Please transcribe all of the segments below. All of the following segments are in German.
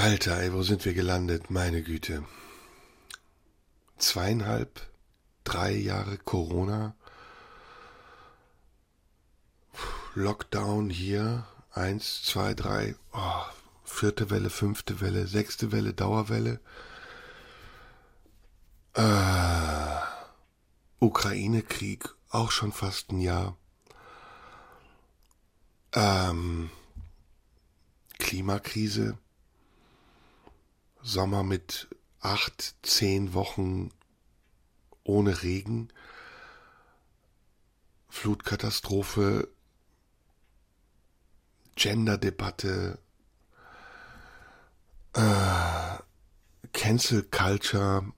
Alter, ey, wo sind wir gelandet? Meine Güte. Zweieinhalb, drei Jahre Corona. Lockdown hier. Eins, zwei, drei. Oh, vierte Welle, fünfte Welle, sechste Welle, Dauerwelle. Äh, Ukraine-Krieg, auch schon fast ein Jahr. Ähm, Klimakrise. Sommer mit acht, zehn Wochen ohne Regen, Flutkatastrophe, Gender-Debatte, äh, Cancel Culture.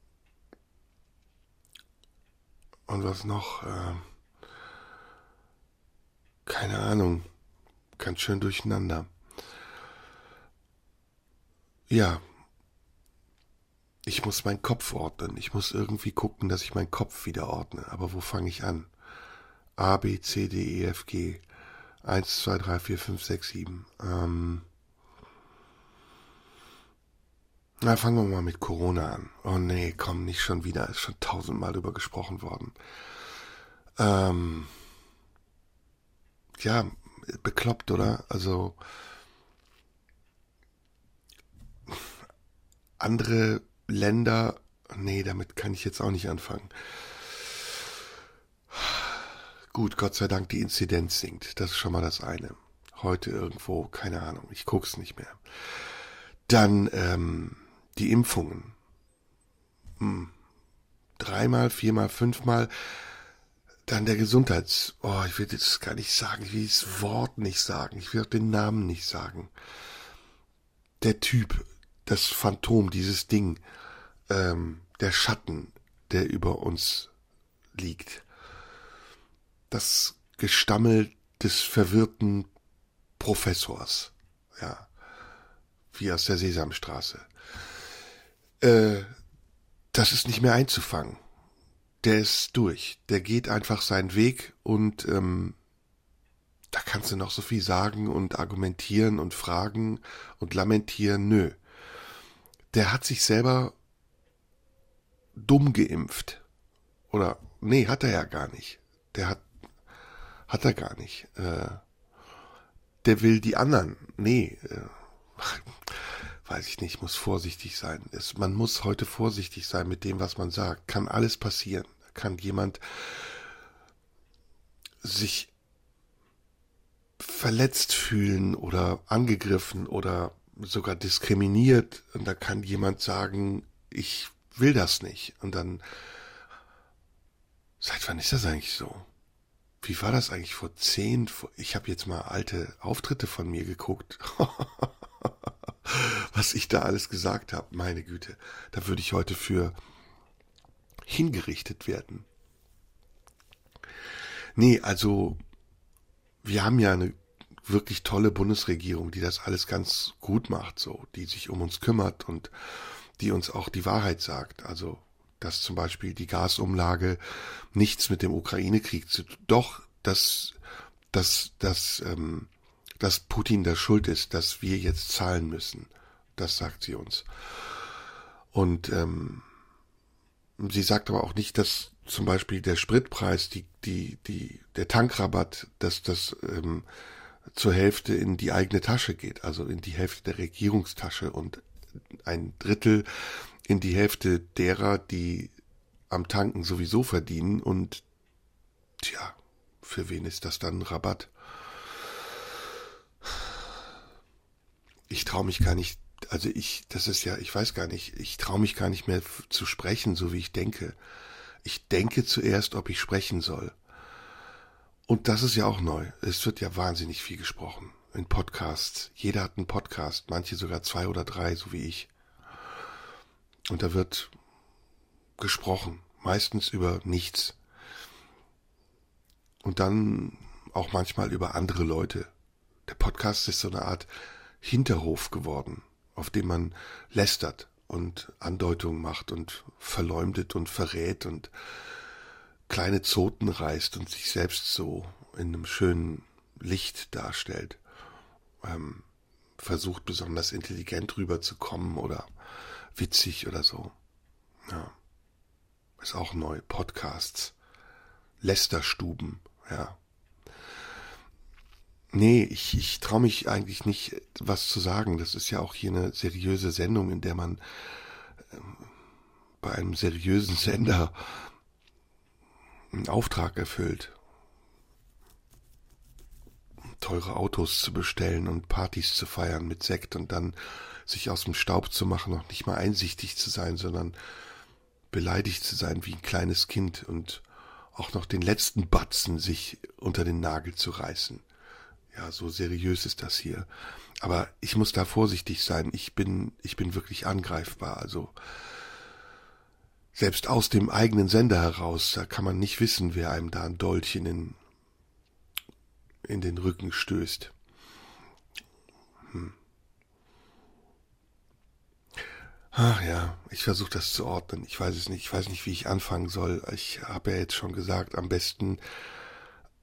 Und was noch? Äh, keine Ahnung, ganz schön durcheinander. Ja, ich muss meinen Kopf ordnen. Ich muss irgendwie gucken, dass ich meinen Kopf wieder ordne. Aber wo fange ich an? A, B, C, D, E, F, G. Eins, zwei, drei, vier, fünf, sechs, sieben. Ähm na, fangen wir mal mit Corona an. Oh nee, komm, nicht schon wieder. Ist schon tausendmal drüber gesprochen worden. Ähm ja, bekloppt, oder? Also andere Länder, nee, damit kann ich jetzt auch nicht anfangen. Gut, Gott sei Dank, die Inzidenz sinkt. Das ist schon mal das eine. Heute irgendwo, keine Ahnung, ich guck's nicht mehr. Dann ähm, die Impfungen. Hm. Dreimal, viermal, fünfmal. Dann der Gesundheits... Oh, ich will das gar nicht sagen. Ich will das Wort nicht sagen. Ich will auch den Namen nicht sagen. Der Typ, das Phantom, dieses Ding, ähm, der Schatten, der über uns liegt. Das Gestammel des verwirrten Professors, ja, wie aus der Sesamstraße. Äh, das ist nicht mehr einzufangen. Der ist durch. Der geht einfach seinen Weg und ähm, da kannst du noch so viel sagen und argumentieren und fragen und lamentieren. Nö. Der hat sich selber dumm geimpft. Oder, nee, hat er ja gar nicht. Der hat, hat er gar nicht. Äh, der will die anderen. Nee, äh, weiß ich nicht, muss vorsichtig sein. Es, man muss heute vorsichtig sein mit dem, was man sagt. Kann alles passieren. Kann jemand sich verletzt fühlen oder angegriffen oder sogar diskriminiert und da kann jemand sagen, ich will das nicht. Und dann, seit wann ist das eigentlich so? Wie war das eigentlich vor zehn? Ich habe jetzt mal alte Auftritte von mir geguckt. Was ich da alles gesagt habe, meine Güte, da würde ich heute für hingerichtet werden. Nee, also wir haben ja eine wirklich tolle Bundesregierung, die das alles ganz gut macht, so, die sich um uns kümmert und die uns auch die Wahrheit sagt. Also, dass zum Beispiel die Gasumlage nichts mit dem Ukraine-Krieg zu tun, doch, dass, dass, dass, ähm, dass Putin der Schuld ist, dass wir jetzt zahlen müssen. Das sagt sie uns. Und ähm, sie sagt aber auch nicht, dass zum Beispiel der Spritpreis, die, die, die, der Tankrabatt, dass das ähm, zur Hälfte in die eigene Tasche geht, also in die Hälfte der Regierungstasche und ein Drittel in die Hälfte derer, die am Tanken sowieso verdienen und tja, für wen ist das dann Rabatt? Ich traue mich gar nicht, also ich, das ist ja, ich weiß gar nicht, ich traue mich gar nicht mehr zu sprechen, so wie ich denke. Ich denke zuerst, ob ich sprechen soll. Und das ist ja auch neu. Es wird ja wahnsinnig viel gesprochen in Podcasts. Jeder hat einen Podcast, manche sogar zwei oder drei, so wie ich. Und da wird gesprochen, meistens über nichts. Und dann auch manchmal über andere Leute. Der Podcast ist so eine Art Hinterhof geworden, auf dem man lästert und Andeutungen macht und verleumdet und verrät und kleine Zoten reißt und sich selbst so in einem schönen Licht darstellt. Ähm, versucht besonders intelligent rüberzukommen oder witzig oder so. Ja. Ist auch neu. Podcasts. Lästerstuben, ja. Nee, ich, ich traue mich eigentlich nicht, was zu sagen. Das ist ja auch hier eine seriöse Sendung, in der man ähm, bei einem seriösen Sender einen Auftrag erfüllt. Teure Autos zu bestellen und Partys zu feiern mit Sekt und dann sich aus dem Staub zu machen, noch nicht mal einsichtig zu sein, sondern beleidigt zu sein wie ein kleines Kind und auch noch den letzten Batzen sich unter den Nagel zu reißen. Ja, so seriös ist das hier. Aber ich muss da vorsichtig sein. Ich bin, ich bin wirklich angreifbar. Also, selbst aus dem eigenen Sender heraus, da kann man nicht wissen, wer einem da ein Dolch in in den Rücken stößt. Hm. Ach ja, ich versuche das zu ordnen. Ich weiß es nicht. Ich weiß nicht, wie ich anfangen soll. Ich habe ja jetzt schon gesagt, am besten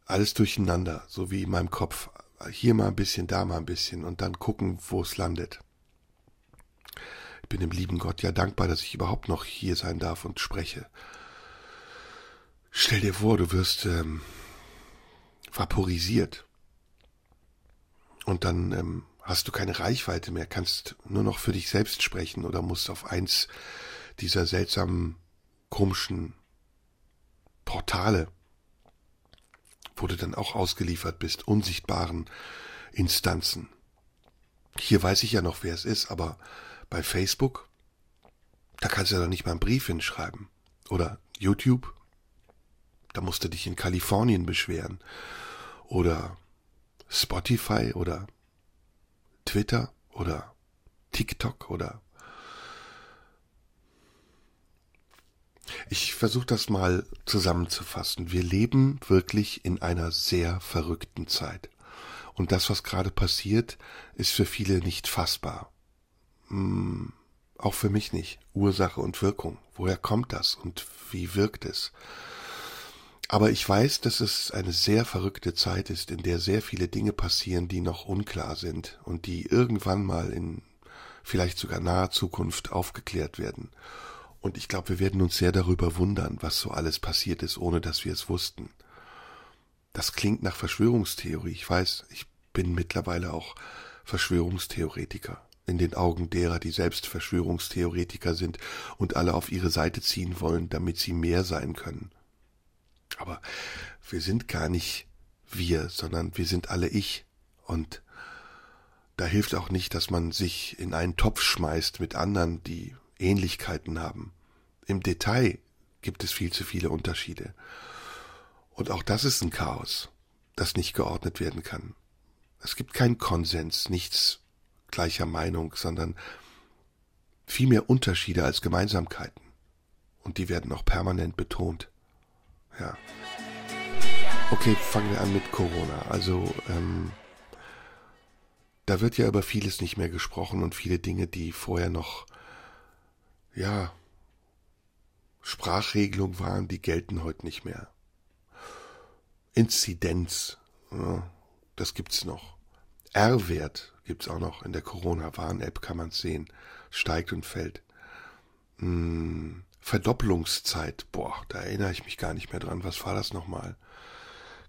alles durcheinander, so wie in meinem Kopf. Hier mal ein bisschen, da mal ein bisschen und dann gucken, wo es landet. Ich bin dem lieben Gott ja dankbar, dass ich überhaupt noch hier sein darf und spreche. Stell dir vor, du wirst ähm, vaporisiert. Und dann ähm, hast du keine Reichweite mehr, kannst nur noch für dich selbst sprechen oder musst auf eins dieser seltsamen, komischen Portale, wo du dann auch ausgeliefert bist, unsichtbaren Instanzen. Hier weiß ich ja noch, wer es ist, aber bei Facebook, da kannst du ja doch nicht mal einen Brief hinschreiben. Oder YouTube, da musst du dich in Kalifornien beschweren. Oder Spotify oder Twitter oder TikTok oder Ich versuche das mal zusammenzufassen. Wir leben wirklich in einer sehr verrückten Zeit. Und das, was gerade passiert, ist für viele nicht fassbar. Hm, auch für mich nicht. Ursache und Wirkung. Woher kommt das und wie wirkt es? Aber ich weiß, dass es eine sehr verrückte Zeit ist, in der sehr viele Dinge passieren, die noch unklar sind und die irgendwann mal in vielleicht sogar naher Zukunft aufgeklärt werden. Und ich glaube, wir werden uns sehr darüber wundern, was so alles passiert ist, ohne dass wir es wussten. Das klingt nach Verschwörungstheorie. Ich weiß, ich bin mittlerweile auch Verschwörungstheoretiker in den Augen derer, die selbst Verschwörungstheoretiker sind und alle auf ihre Seite ziehen wollen, damit sie mehr sein können. Aber wir sind gar nicht wir, sondern wir sind alle ich. Und da hilft auch nicht, dass man sich in einen Topf schmeißt mit anderen, die Ähnlichkeiten haben. Im Detail gibt es viel zu viele Unterschiede. Und auch das ist ein Chaos, das nicht geordnet werden kann. Es gibt keinen Konsens, nichts gleicher Meinung, sondern viel mehr Unterschiede als Gemeinsamkeiten. Und die werden auch permanent betont. Ja. Okay, fangen wir an mit Corona. Also, ähm, da wird ja über vieles nicht mehr gesprochen und viele Dinge, die vorher noch, ja, Sprachregelung waren, die gelten heute nicht mehr. Inzidenz, ja, das gibt's noch. R-Wert gibt's auch noch in der Corona-Warn-App, kann man sehen. Steigt und fällt. Hm, Verdoppelungszeit, boah, da erinnere ich mich gar nicht mehr dran. Was war das nochmal?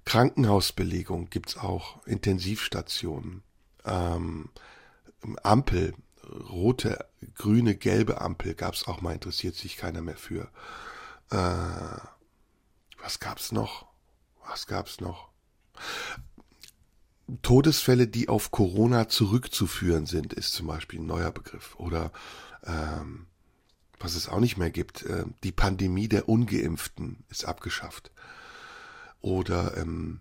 Krankenhausbelegung gibt's auch, Intensivstationen, ähm, Ampel, rote, grüne, gelbe Ampel gab's auch mal, interessiert sich keiner mehr für. Äh, was gab's noch? Was gab's noch? Todesfälle, die auf Corona zurückzuführen sind, ist zum Beispiel ein neuer Begriff. Oder ähm, was es auch nicht mehr gibt, äh, die Pandemie der Ungeimpften ist abgeschafft. Oder ähm,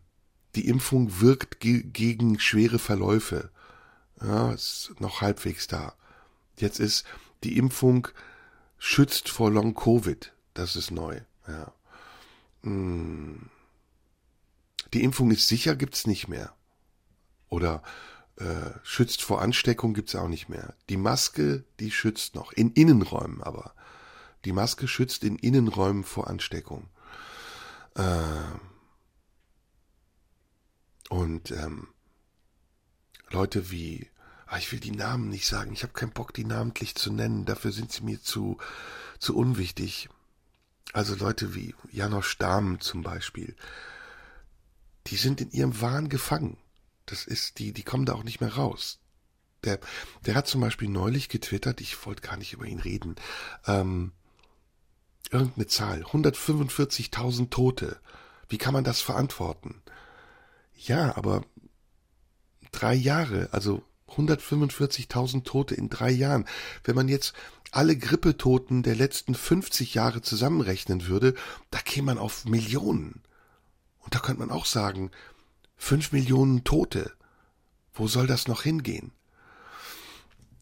die Impfung wirkt ge gegen schwere Verläufe. Ja, ist noch halbwegs da. Jetzt ist die Impfung schützt vor Long Covid. Das ist neu. Ja. Hm. Die Impfung ist sicher, gibt's nicht mehr. Oder äh, schützt vor Ansteckung gibt's auch nicht mehr. Die Maske, die schützt noch. In Innenräumen aber. Die Maske schützt in Innenräumen vor Ansteckung. Äh, und ähm, Leute wie, ah, ich will die Namen nicht sagen, ich habe keinen Bock, die namentlich zu nennen, dafür sind sie mir zu, zu unwichtig. Also Leute wie Janosch Dahm zum Beispiel, die sind in ihrem Wahn gefangen. Das ist, die, die kommen da auch nicht mehr raus. Der, der hat zum Beispiel neulich getwittert, ich wollte gar nicht über ihn reden, ähm, irgendeine Zahl, 145.000 Tote. Wie kann man das verantworten? Ja, aber drei Jahre, also 145.000 Tote in drei Jahren. Wenn man jetzt alle Grippetoten der letzten 50 Jahre zusammenrechnen würde, da käme man auf Millionen. Und da könnte man auch sagen, fünf Millionen Tote. Wo soll das noch hingehen?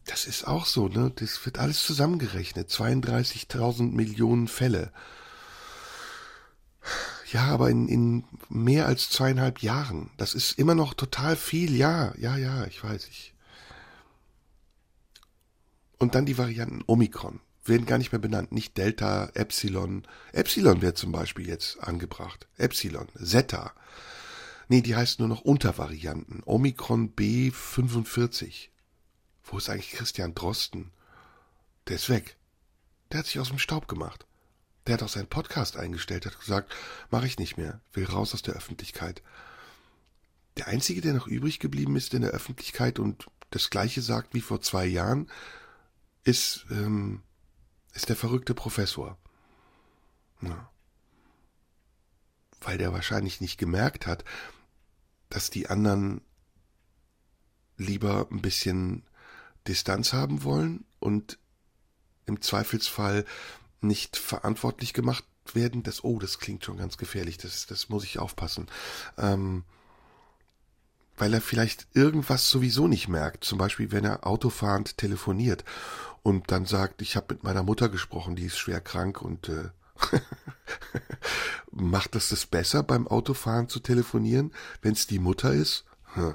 Das ist auch so, ne? Das wird alles zusammengerechnet. 32.000 Millionen Fälle. Ja, aber in, in mehr als zweieinhalb Jahren. Das ist immer noch total viel. Ja, ja, ja, ich weiß, ich. Und dann die Varianten Omikron. Werden gar nicht mehr benannt. Nicht Delta, Epsilon. Epsilon wird zum Beispiel jetzt angebracht. Epsilon, Zeta. Nee, die heißt nur noch Untervarianten. Omikron B45. Wo ist eigentlich Christian Drosten? Der ist weg. Der hat sich aus dem Staub gemacht. Der hat auch seinen Podcast eingestellt, hat gesagt, mache ich nicht mehr, will raus aus der Öffentlichkeit. Der Einzige, der noch übrig geblieben ist in der Öffentlichkeit und das Gleiche sagt wie vor zwei Jahren, ist, ähm, ist der verrückte Professor. Ja. Weil der wahrscheinlich nicht gemerkt hat, dass die anderen lieber ein bisschen Distanz haben wollen und im Zweifelsfall nicht verantwortlich gemacht werden, das, oh, das klingt schon ganz gefährlich, das, das muss ich aufpassen. Ähm, weil er vielleicht irgendwas sowieso nicht merkt. Zum Beispiel, wenn er autofahrend telefoniert und dann sagt, ich habe mit meiner Mutter gesprochen, die ist schwer krank und äh, macht das das besser beim Autofahren zu telefonieren, wenn es die Mutter ist? Hm.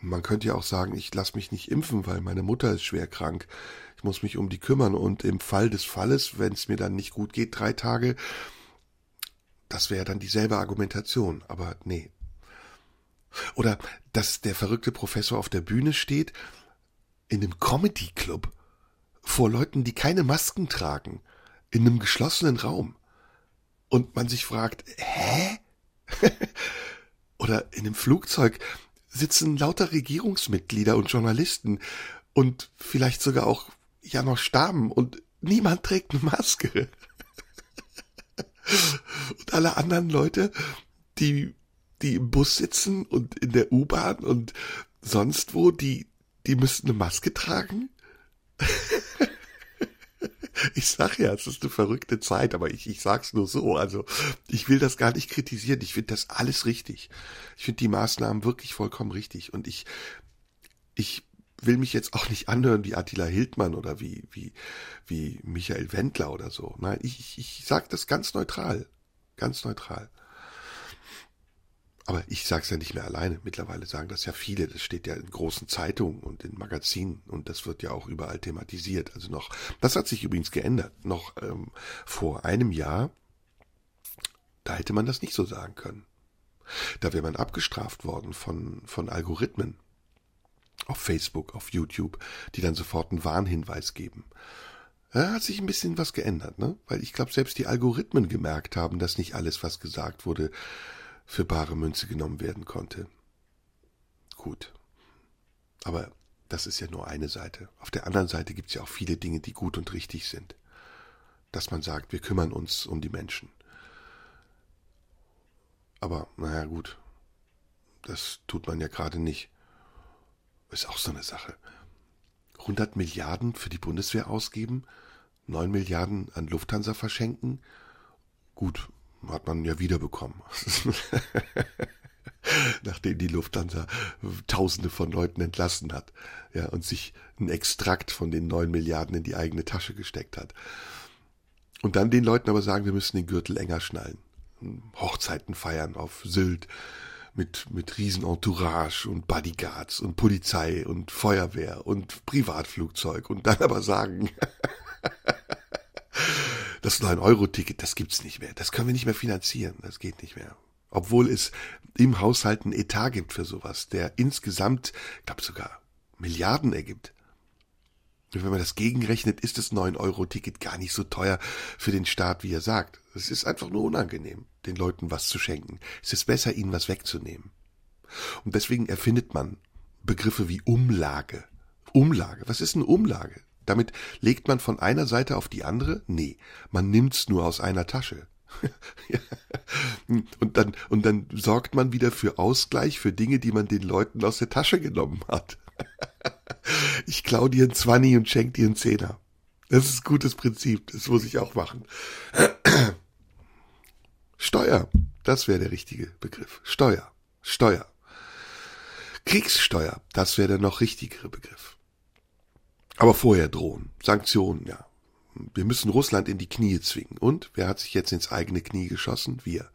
Man könnte ja auch sagen, ich lasse mich nicht impfen, weil meine Mutter ist schwer krank ich muss mich um die kümmern und im Fall des Falles, wenn es mir dann nicht gut geht, drei Tage, das wäre dann dieselbe Argumentation, aber nee. Oder dass der verrückte Professor auf der Bühne steht, in einem Comedy-Club, vor Leuten, die keine Masken tragen, in einem geschlossenen Raum. Und man sich fragt, hä? Oder in einem Flugzeug sitzen lauter Regierungsmitglieder und Journalisten und vielleicht sogar auch ja noch Stamm und niemand trägt eine Maske. und alle anderen Leute, die, die im Bus sitzen und in der U-Bahn und sonst wo, die, die müssten eine Maske tragen. ich sag ja, es ist eine verrückte Zeit, aber ich, ich sag's nur so. Also, ich will das gar nicht kritisieren. Ich finde das alles richtig. Ich finde die Maßnahmen wirklich vollkommen richtig. Und ich, ich will mich jetzt auch nicht anhören wie Attila Hildmann oder wie, wie, wie Michael Wendler oder so. Nein, ich, ich, ich sage das ganz neutral. Ganz neutral. Aber ich sage es ja nicht mehr alleine. Mittlerweile sagen das ja viele. Das steht ja in großen Zeitungen und in Magazinen und das wird ja auch überall thematisiert. Also noch, das hat sich übrigens geändert. Noch ähm, vor einem Jahr, da hätte man das nicht so sagen können. Da wäre man abgestraft worden von, von Algorithmen auf Facebook, auf YouTube, die dann sofort einen Warnhinweis geben. Da hat sich ein bisschen was geändert, ne? Weil ich glaube, selbst die Algorithmen gemerkt haben, dass nicht alles, was gesagt wurde, für bare Münze genommen werden konnte. Gut. Aber das ist ja nur eine Seite. Auf der anderen Seite gibt es ja auch viele Dinge, die gut und richtig sind. Dass man sagt, wir kümmern uns um die Menschen. Aber, naja, gut. Das tut man ja gerade nicht. Ist auch so eine Sache. 100 Milliarden für die Bundeswehr ausgeben, 9 Milliarden an Lufthansa verschenken. Gut, hat man ja wiederbekommen. nachdem die Lufthansa Tausende von Leuten entlassen hat, ja, und sich ein Extrakt von den neun Milliarden in die eigene Tasche gesteckt hat. Und dann den Leuten aber sagen, wir müssen den Gürtel enger schnallen. Hochzeiten feiern auf Sylt mit, mit Riesenentourage und Bodyguards und Polizei und Feuerwehr und Privatflugzeug und dann aber sagen, das 9-Euro-Ticket, das gibt's nicht mehr. Das können wir nicht mehr finanzieren. Das geht nicht mehr. Obwohl es im Haushalt einen Etat gibt für sowas, der insgesamt, ich glaube sogar Milliarden ergibt. Und wenn man das gegenrechnet, ist das 9-Euro-Ticket gar nicht so teuer für den Staat, wie er sagt. Es ist einfach nur unangenehm, den Leuten was zu schenken. Es ist besser, ihnen was wegzunehmen. Und deswegen erfindet man Begriffe wie Umlage. Umlage. Was ist eine Umlage? Damit legt man von einer Seite auf die andere? Nee, man nimmt's nur aus einer Tasche. und dann, und dann sorgt man wieder für Ausgleich für Dinge, die man den Leuten aus der Tasche genommen hat. ich klau dir ein Zwanni und schenk dir einen Zehner. Das ist ein gutes Prinzip. Das muss ich auch machen. Steuer. Das wäre der richtige Begriff. Steuer. Steuer. Kriegssteuer. Das wäre der noch richtigere Begriff. Aber vorher drohen. Sanktionen, ja. Wir müssen Russland in die Knie zwingen. Und wer hat sich jetzt ins eigene Knie geschossen? Wir.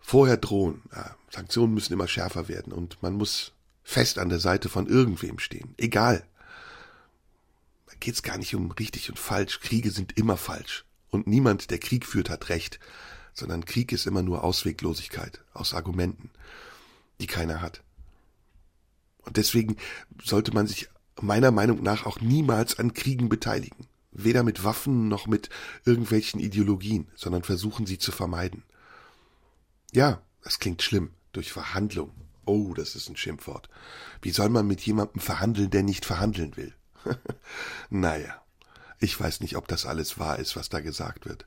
Vorher drohen. Ja, Sanktionen müssen immer schärfer werden und man muss fest an der Seite von irgendwem stehen. Egal. Da geht's gar nicht um richtig und falsch. Kriege sind immer falsch. Und niemand, der Krieg führt, hat recht. Sondern Krieg ist immer nur Ausweglosigkeit aus Argumenten, die keiner hat. Und deswegen sollte man sich meiner Meinung nach auch niemals an Kriegen beteiligen weder mit Waffen noch mit irgendwelchen Ideologien, sondern versuchen sie zu vermeiden. Ja, das klingt schlimm, durch Verhandlung. Oh, das ist ein Schimpfwort. Wie soll man mit jemandem verhandeln, der nicht verhandeln will? naja, ich weiß nicht, ob das alles wahr ist, was da gesagt wird.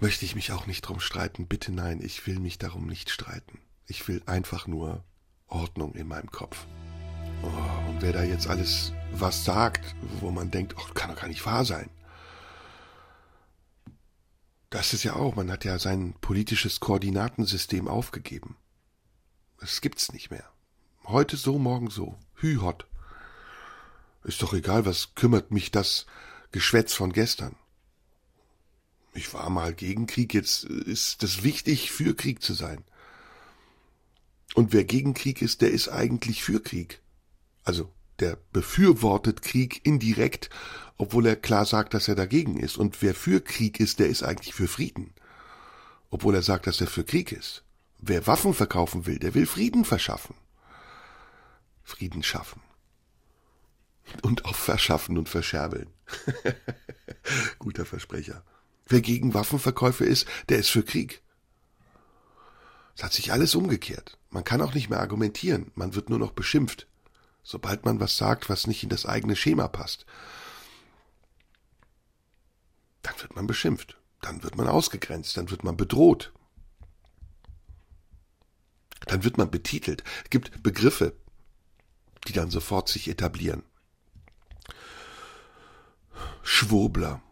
Möchte ich mich auch nicht drum streiten? Bitte nein, ich will mich darum nicht streiten. Ich will einfach nur Ordnung in meinem Kopf. Oh, und wer da jetzt alles was sagt, wo man denkt, oh, kann doch gar nicht wahr sein. Das ist ja auch, man hat ja sein politisches Koordinatensystem aufgegeben. Das gibt's nicht mehr. Heute so, morgen so. Hü hot. Ist doch egal, was kümmert mich das Geschwätz von gestern. Ich war mal gegen Krieg, jetzt ist es wichtig, für Krieg zu sein. Und wer gegen Krieg ist, der ist eigentlich für Krieg. Also der befürwortet Krieg indirekt, obwohl er klar sagt, dass er dagegen ist. Und wer für Krieg ist, der ist eigentlich für Frieden, obwohl er sagt, dass er für Krieg ist. Wer Waffen verkaufen will, der will Frieden verschaffen. Frieden schaffen. Und auch verschaffen und verscherbeln. Guter Versprecher. Wer gegen Waffenverkäufe ist, der ist für Krieg. Es hat sich alles umgekehrt. Man kann auch nicht mehr argumentieren, man wird nur noch beschimpft sobald man was sagt, was nicht in das eigene Schema passt. Dann wird man beschimpft, dann wird man ausgegrenzt, dann wird man bedroht. Dann wird man betitelt. Es gibt Begriffe, die dann sofort sich etablieren. Schwurbler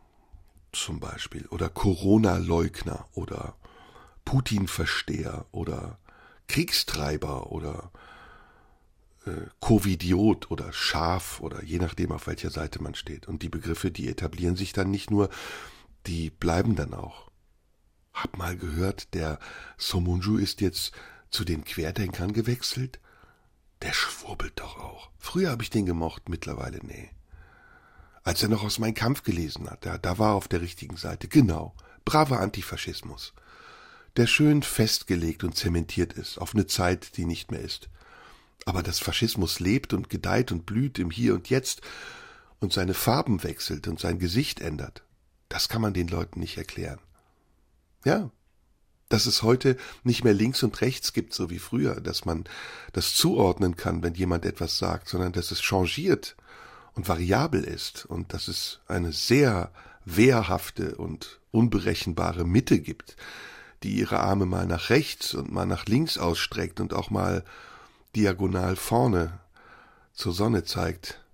zum Beispiel oder Corona-Leugner oder Putin-Versteher oder Kriegstreiber oder Covidiot oder Schaf oder je nachdem, auf welcher Seite man steht. Und die Begriffe, die etablieren sich dann nicht nur, die bleiben dann auch. Hab mal gehört, der Somunju ist jetzt zu den Querdenkern gewechselt. Der schwurbelt doch auch. Früher habe ich den gemocht, mittlerweile nee. Als er noch aus meinem Kampf gelesen hat, da, da war er auf der richtigen Seite. Genau. Braver Antifaschismus. Der schön festgelegt und zementiert ist, auf eine Zeit, die nicht mehr ist. Aber dass Faschismus lebt und gedeiht und blüht im Hier und Jetzt und seine Farben wechselt und sein Gesicht ändert, das kann man den Leuten nicht erklären. Ja, dass es heute nicht mehr links und rechts gibt, so wie früher, dass man das zuordnen kann, wenn jemand etwas sagt, sondern dass es changiert und variabel ist und dass es eine sehr wehrhafte und unberechenbare Mitte gibt, die ihre Arme mal nach rechts und mal nach links ausstreckt und auch mal diagonal vorne zur Sonne zeigt.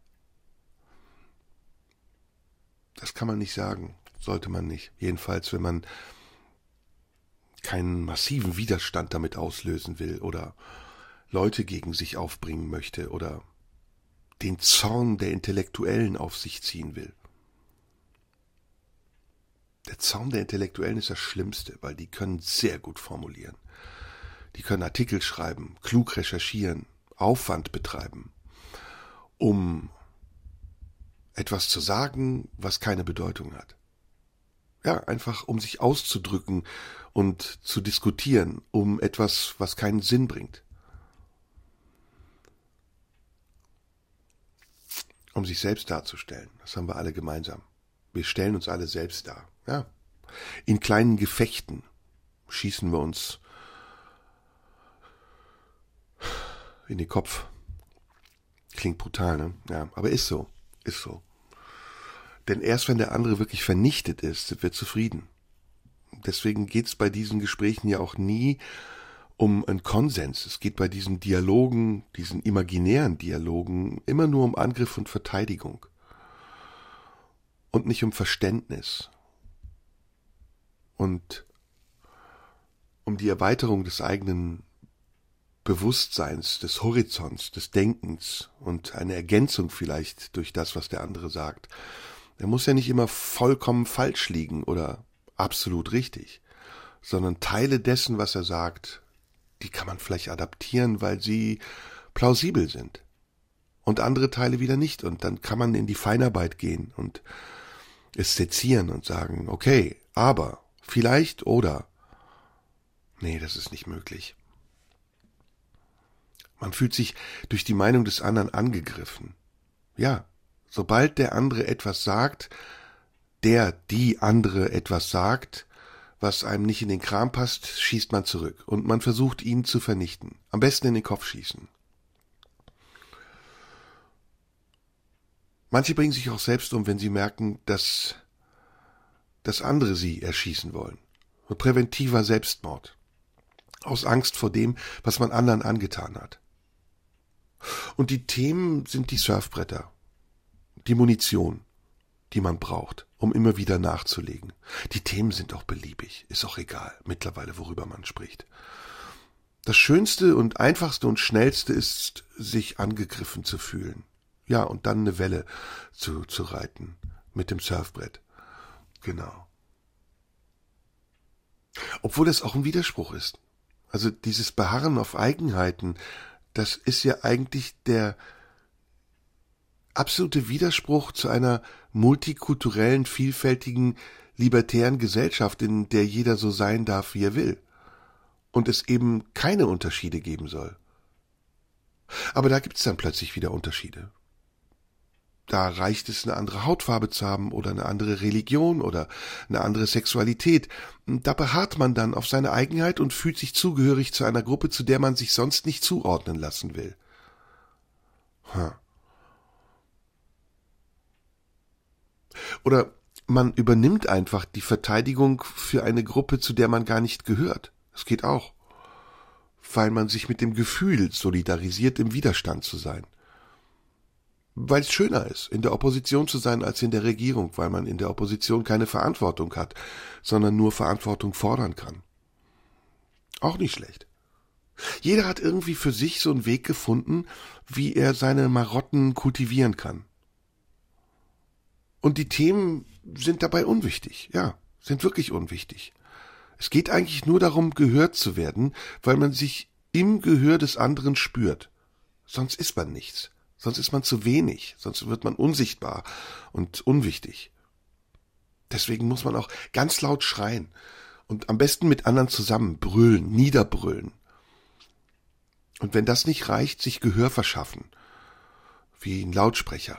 Das kann man nicht sagen, sollte man nicht. Jedenfalls, wenn man keinen massiven Widerstand damit auslösen will oder Leute gegen sich aufbringen möchte oder den Zorn der Intellektuellen auf sich ziehen will. Der Zorn der Intellektuellen ist das Schlimmste, weil die können sehr gut formulieren. Die können Artikel schreiben, klug recherchieren, Aufwand betreiben, um etwas zu sagen, was keine Bedeutung hat. Ja, einfach um sich auszudrücken und zu diskutieren, um etwas, was keinen Sinn bringt. Um sich selbst darzustellen. Das haben wir alle gemeinsam. Wir stellen uns alle selbst dar. Ja. In kleinen Gefechten schießen wir uns in den Kopf. Klingt brutal, ne? Ja, aber ist so. Ist so. Denn erst wenn der andere wirklich vernichtet ist, sind wir zufrieden. Deswegen geht's bei diesen Gesprächen ja auch nie um einen Konsens. Es geht bei diesen Dialogen, diesen imaginären Dialogen, immer nur um Angriff und Verteidigung. Und nicht um Verständnis. Und um die Erweiterung des eigenen Bewusstseins, des Horizonts, des Denkens und eine Ergänzung vielleicht durch das, was der andere sagt. Er muss ja nicht immer vollkommen falsch liegen oder absolut richtig, sondern Teile dessen, was er sagt, die kann man vielleicht adaptieren, weil sie plausibel sind. Und andere Teile wieder nicht. Und dann kann man in die Feinarbeit gehen und es sezieren und sagen, okay, aber, vielleicht oder. Nee, das ist nicht möglich. Man fühlt sich durch die Meinung des anderen angegriffen. Ja, sobald der andere etwas sagt, der, die andere etwas sagt, was einem nicht in den Kram passt, schießt man zurück und man versucht ihn zu vernichten. Am besten in den Kopf schießen. Manche bringen sich auch selbst um, wenn sie merken, dass, dass andere sie erschießen wollen. Präventiver Selbstmord. Aus Angst vor dem, was man anderen angetan hat. Und die Themen sind die Surfbretter, die Munition, die man braucht, um immer wieder nachzulegen. Die Themen sind auch beliebig, ist auch egal, mittlerweile, worüber man spricht. Das Schönste und Einfachste und Schnellste ist, sich angegriffen zu fühlen. Ja, und dann eine Welle zu, zu reiten mit dem Surfbrett. Genau. Obwohl es auch ein Widerspruch ist. Also dieses Beharren auf Eigenheiten, das ist ja eigentlich der absolute Widerspruch zu einer multikulturellen, vielfältigen, libertären Gesellschaft, in der jeder so sein darf, wie er will. Und es eben keine Unterschiede geben soll. Aber da gibt's dann plötzlich wieder Unterschiede. Da reicht es, eine andere Hautfarbe zu haben oder eine andere Religion oder eine andere Sexualität. Da beharrt man dann auf seine Eigenheit und fühlt sich zugehörig zu einer Gruppe, zu der man sich sonst nicht zuordnen lassen will. Hm. Oder man übernimmt einfach die Verteidigung für eine Gruppe, zu der man gar nicht gehört. Das geht auch. Weil man sich mit dem Gefühl solidarisiert, im Widerstand zu sein weil es schöner ist, in der Opposition zu sein als in der Regierung, weil man in der Opposition keine Verantwortung hat, sondern nur Verantwortung fordern kann. Auch nicht schlecht. Jeder hat irgendwie für sich so einen Weg gefunden, wie er seine Marotten kultivieren kann. Und die Themen sind dabei unwichtig, ja, sind wirklich unwichtig. Es geht eigentlich nur darum, gehört zu werden, weil man sich im Gehör des anderen spürt. Sonst ist man nichts. Sonst ist man zu wenig, sonst wird man unsichtbar und unwichtig. Deswegen muss man auch ganz laut schreien und am besten mit anderen zusammen brüllen, niederbrüllen. Und wenn das nicht reicht, sich Gehör verschaffen, wie ein Lautsprecher.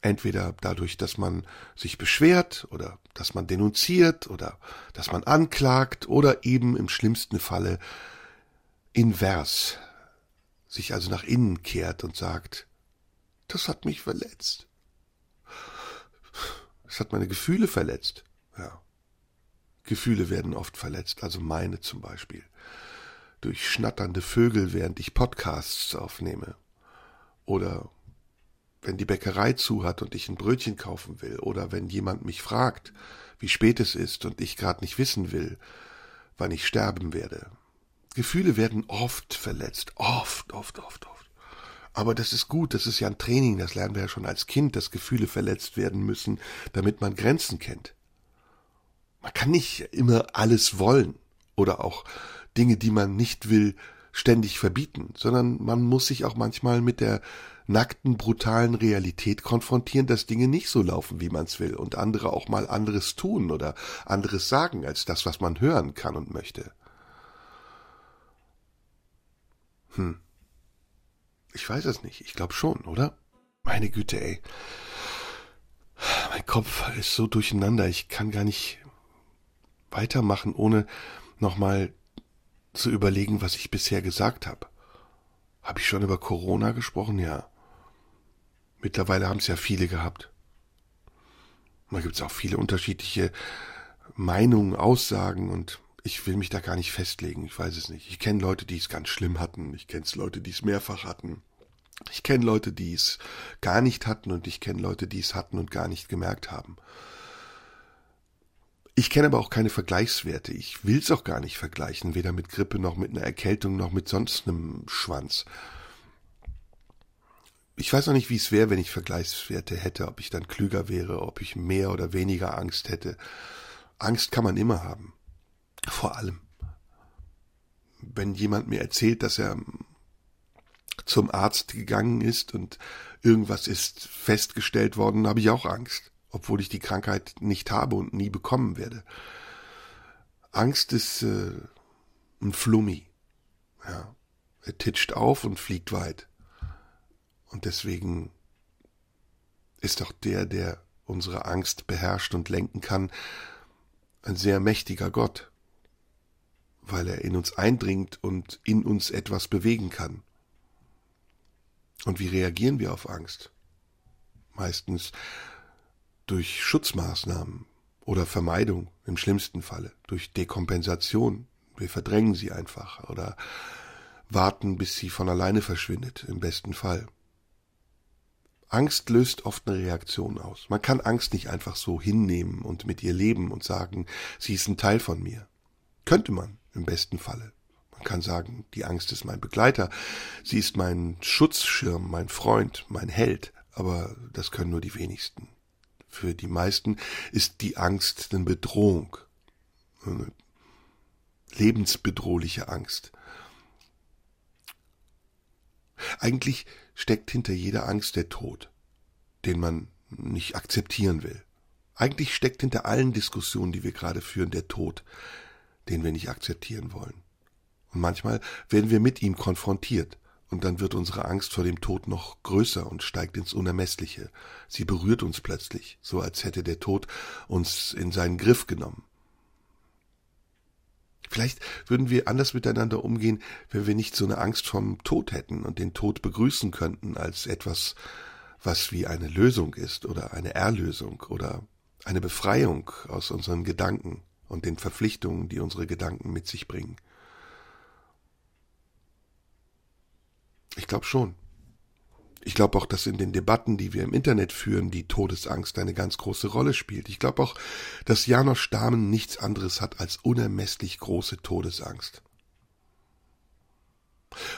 Entweder dadurch, dass man sich beschwert oder dass man denunziert oder dass man anklagt oder eben im schlimmsten Falle invers sich also nach innen kehrt und sagt, das hat mich verletzt. Es hat meine Gefühle verletzt. Ja. Gefühle werden oft verletzt, also meine zum Beispiel. Durch schnatternde Vögel, während ich Podcasts aufnehme. Oder wenn die Bäckerei zu hat und ich ein Brötchen kaufen will. Oder wenn jemand mich fragt, wie spät es ist und ich gerade nicht wissen will, wann ich sterben werde. Gefühle werden oft verletzt, oft, oft, oft, oft. Aber das ist gut, das ist ja ein Training, das lernen wir ja schon als Kind, dass Gefühle verletzt werden müssen, damit man Grenzen kennt. Man kann nicht immer alles wollen oder auch Dinge, die man nicht will, ständig verbieten, sondern man muss sich auch manchmal mit der nackten, brutalen Realität konfrontieren, dass Dinge nicht so laufen, wie man es will und andere auch mal anderes tun oder anderes sagen als das, was man hören kann und möchte. Hm. Ich weiß es nicht. Ich glaube schon, oder? Meine Güte, ey. Mein Kopf ist so durcheinander. Ich kann gar nicht weitermachen, ohne nochmal zu überlegen, was ich bisher gesagt habe. Habe ich schon über Corona gesprochen? Ja. Mittlerweile haben es ja viele gehabt. da gibt es auch viele unterschiedliche Meinungen, Aussagen und ich will mich da gar nicht festlegen. Ich weiß es nicht. Ich kenne Leute, die es ganz schlimm hatten. Ich kenne Leute, die es mehrfach hatten. Ich kenne Leute, die es gar nicht hatten und ich kenne Leute, die es hatten und gar nicht gemerkt haben. Ich kenne aber auch keine Vergleichswerte. Ich will es auch gar nicht vergleichen, weder mit Grippe noch mit einer Erkältung noch mit sonst einem Schwanz. Ich weiß auch nicht, wie es wäre, wenn ich Vergleichswerte hätte, ob ich dann klüger wäre, ob ich mehr oder weniger Angst hätte. Angst kann man immer haben. Vor allem. Wenn jemand mir erzählt, dass er zum Arzt gegangen ist und irgendwas ist festgestellt worden, habe ich auch Angst obwohl ich die Krankheit nicht habe und nie bekommen werde. Angst ist äh, ein Flummi. Ja. Er titscht auf und fliegt weit. Und deswegen ist auch der, der unsere Angst beherrscht und lenken kann, ein sehr mächtiger Gott, weil er in uns eindringt und in uns etwas bewegen kann. Und wie reagieren wir auf Angst? Meistens durch Schutzmaßnahmen oder Vermeidung im schlimmsten Falle, durch Dekompensation. Wir verdrängen sie einfach oder warten, bis sie von alleine verschwindet, im besten Fall. Angst löst oft eine Reaktion aus. Man kann Angst nicht einfach so hinnehmen und mit ihr leben und sagen, sie ist ein Teil von mir. Könnte man, im besten Falle. Man kann sagen, die Angst ist mein Begleiter, sie ist mein Schutzschirm, mein Freund, mein Held, aber das können nur die wenigsten. Für die meisten ist die Angst eine Bedrohung, eine lebensbedrohliche Angst. Eigentlich steckt hinter jeder Angst der Tod, den man nicht akzeptieren will. Eigentlich steckt hinter allen Diskussionen, die wir gerade führen, der Tod, den wir nicht akzeptieren wollen. Und manchmal werden wir mit ihm konfrontiert und dann wird unsere Angst vor dem Tod noch größer und steigt ins Unermessliche. Sie berührt uns plötzlich, so als hätte der Tod uns in seinen Griff genommen. Vielleicht würden wir anders miteinander umgehen, wenn wir nicht so eine Angst vom Tod hätten und den Tod begrüßen könnten als etwas, was wie eine Lösung ist oder eine Erlösung oder eine Befreiung aus unseren Gedanken und den Verpflichtungen, die unsere Gedanken mit sich bringen. Ich glaube schon. Ich glaube auch, dass in den Debatten, die wir im Internet führen, die Todesangst eine ganz große Rolle spielt. Ich glaube auch, dass Janos Stamen nichts anderes hat als unermesslich große Todesangst.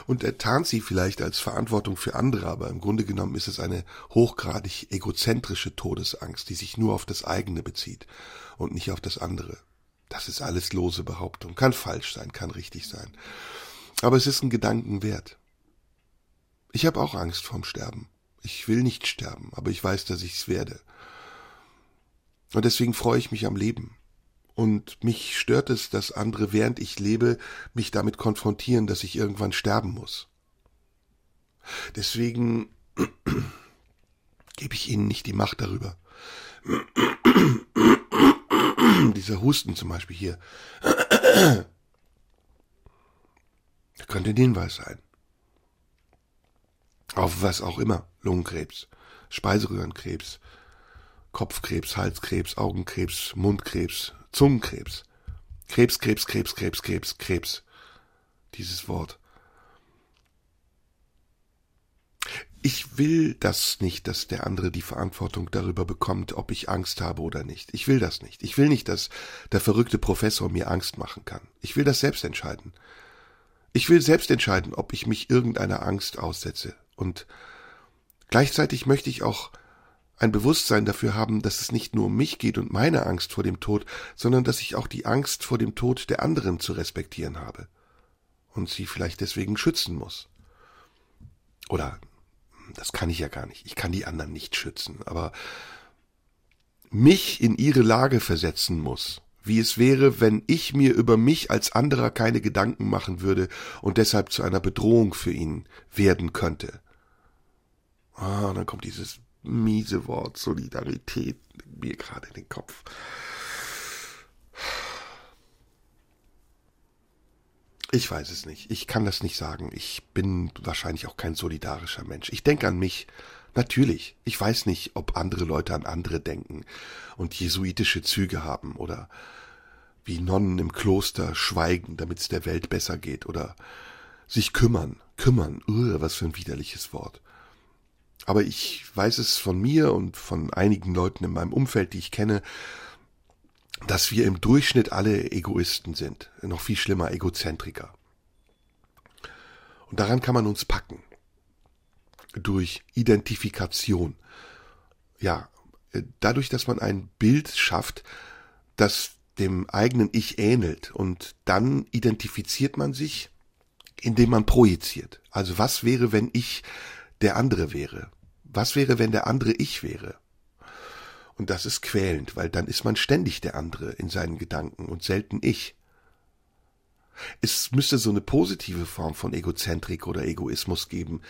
Und er tarnt sie vielleicht als Verantwortung für andere, aber im Grunde genommen ist es eine hochgradig egozentrische Todesangst, die sich nur auf das eigene bezieht und nicht auf das andere. Das ist alles lose Behauptung, kann falsch sein, kann richtig sein. Aber es ist ein Gedanken wert. Ich habe auch Angst vorm Sterben. Ich will nicht sterben, aber ich weiß, dass ich's werde. Und deswegen freue ich mich am Leben. Und mich stört es, dass andere, während ich lebe, mich damit konfrontieren, dass ich irgendwann sterben muss. Deswegen gebe ich ihnen nicht die Macht darüber. Dieser Husten zum Beispiel hier. könnte ein Hinweis sein auf was auch immer, Lungenkrebs, Speiseröhrenkrebs, Kopfkrebs, Halskrebs, Augenkrebs, Mundkrebs, Zungenkrebs, Krebs, Krebs, Krebs, Krebs, Krebs, Krebs. Dieses Wort. Ich will das nicht, dass der andere die Verantwortung darüber bekommt, ob ich Angst habe oder nicht. Ich will das nicht. Ich will nicht, dass der verrückte Professor mir Angst machen kann. Ich will das selbst entscheiden. Ich will selbst entscheiden, ob ich mich irgendeiner Angst aussetze. Und gleichzeitig möchte ich auch ein Bewusstsein dafür haben, dass es nicht nur um mich geht und meine Angst vor dem Tod, sondern dass ich auch die Angst vor dem Tod der anderen zu respektieren habe und sie vielleicht deswegen schützen muss. Oder das kann ich ja gar nicht. Ich kann die anderen nicht schützen, aber mich in ihre Lage versetzen muss, wie es wäre, wenn ich mir über mich als anderer keine Gedanken machen würde und deshalb zu einer Bedrohung für ihn werden könnte. Ah, dann kommt dieses miese Wort Solidarität mir gerade in den Kopf. Ich weiß es nicht. Ich kann das nicht sagen. Ich bin wahrscheinlich auch kein solidarischer Mensch. Ich denke an mich. Natürlich. Ich weiß nicht, ob andere Leute an andere denken und jesuitische Züge haben oder wie Nonnen im Kloster schweigen, damit es der Welt besser geht oder sich kümmern. Kümmern. Uh, was für ein widerliches Wort. Aber ich weiß es von mir und von einigen Leuten in meinem Umfeld, die ich kenne, dass wir im Durchschnitt alle Egoisten sind. Noch viel schlimmer, Egozentriker. Und daran kann man uns packen. Durch Identifikation. Ja, dadurch, dass man ein Bild schafft, das dem eigenen Ich ähnelt. Und dann identifiziert man sich, indem man projiziert. Also was wäre, wenn ich der andere wäre? Was wäre, wenn der andere ich wäre? Und das ist quälend, weil dann ist man ständig der andere in seinen Gedanken und selten ich. Es müsste so eine positive Form von Egozentrik oder Egoismus geben,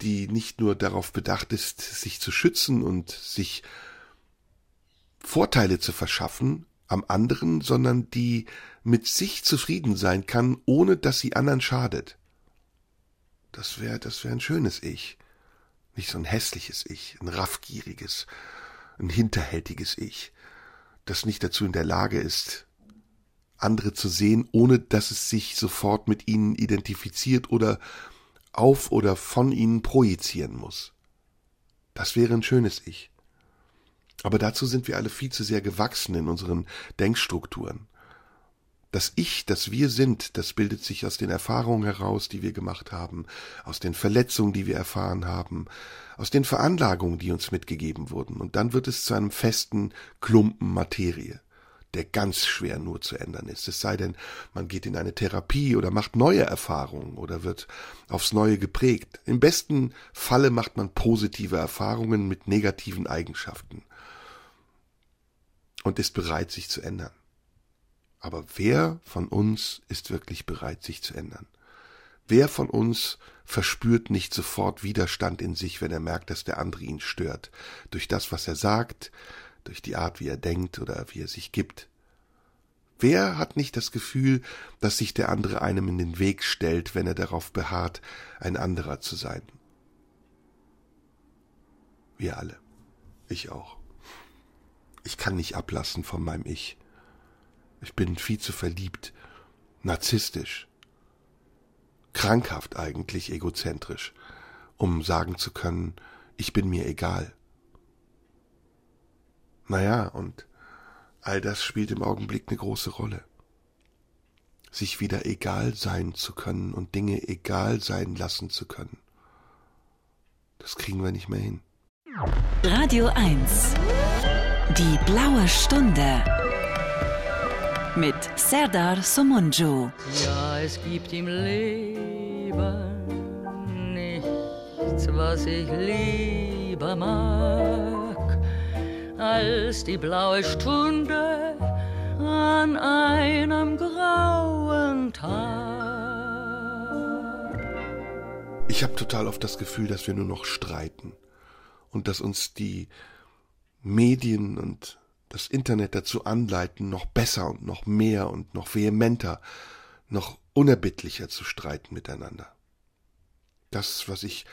die nicht nur darauf bedacht ist, sich zu schützen und sich Vorteile zu verschaffen am anderen, sondern die mit sich zufrieden sein kann, ohne dass sie anderen schadet. Das wäre, das wäre ein schönes Ich. Nicht so ein hässliches Ich, ein raffgieriges, ein hinterhältiges Ich, das nicht dazu in der Lage ist, andere zu sehen, ohne dass es sich sofort mit ihnen identifiziert oder auf oder von ihnen projizieren muss. Das wäre ein schönes Ich. Aber dazu sind wir alle viel zu sehr gewachsen in unseren Denkstrukturen. Das Ich, das wir sind, das bildet sich aus den Erfahrungen heraus, die wir gemacht haben, aus den Verletzungen, die wir erfahren haben, aus den Veranlagungen, die uns mitgegeben wurden, und dann wird es zu einem festen Klumpen Materie, der ganz schwer nur zu ändern ist. Es sei denn, man geht in eine Therapie oder macht neue Erfahrungen oder wird aufs Neue geprägt. Im besten Falle macht man positive Erfahrungen mit negativen Eigenschaften und ist bereit, sich zu ändern. Aber wer von uns ist wirklich bereit, sich zu ändern? Wer von uns verspürt nicht sofort Widerstand in sich, wenn er merkt, dass der andere ihn stört, durch das, was er sagt, durch die Art, wie er denkt oder wie er sich gibt? Wer hat nicht das Gefühl, dass sich der andere einem in den Weg stellt, wenn er darauf beharrt, ein anderer zu sein? Wir alle. Ich auch. Ich kann nicht ablassen von meinem Ich. Ich bin viel zu verliebt, narzisstisch, krankhaft eigentlich egozentrisch, um sagen zu können, ich bin mir egal. Naja, und all das spielt im Augenblick eine große Rolle. Sich wieder egal sein zu können und Dinge egal sein lassen zu können. Das kriegen wir nicht mehr hin. Radio 1. Die blaue Stunde mit Serdar Somunju. Ja, es gibt im Leben nichts, was ich lieber mag, als die blaue Stunde an einem grauen Tag. Ich habe total oft das Gefühl, dass wir nur noch streiten und dass uns die Medien und das Internet dazu anleiten, noch besser und noch mehr und noch vehementer, noch unerbittlicher zu streiten miteinander. Das, was ich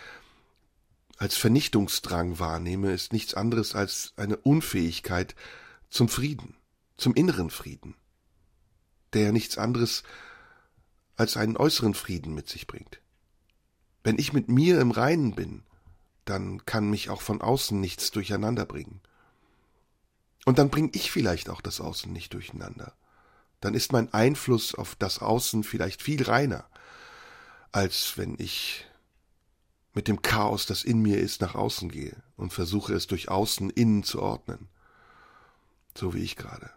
als Vernichtungsdrang wahrnehme, ist nichts anderes als eine Unfähigkeit zum Frieden, zum inneren Frieden, der ja nichts anderes als einen äußeren Frieden mit sich bringt. Wenn ich mit mir im Reinen bin, dann kann mich auch von außen nichts durcheinander bringen. Und dann bringe ich vielleicht auch das Außen nicht durcheinander. Dann ist mein Einfluss auf das Außen vielleicht viel reiner, als wenn ich mit dem Chaos, das in mir ist, nach außen gehe und versuche es durch Außen innen zu ordnen. So wie ich gerade.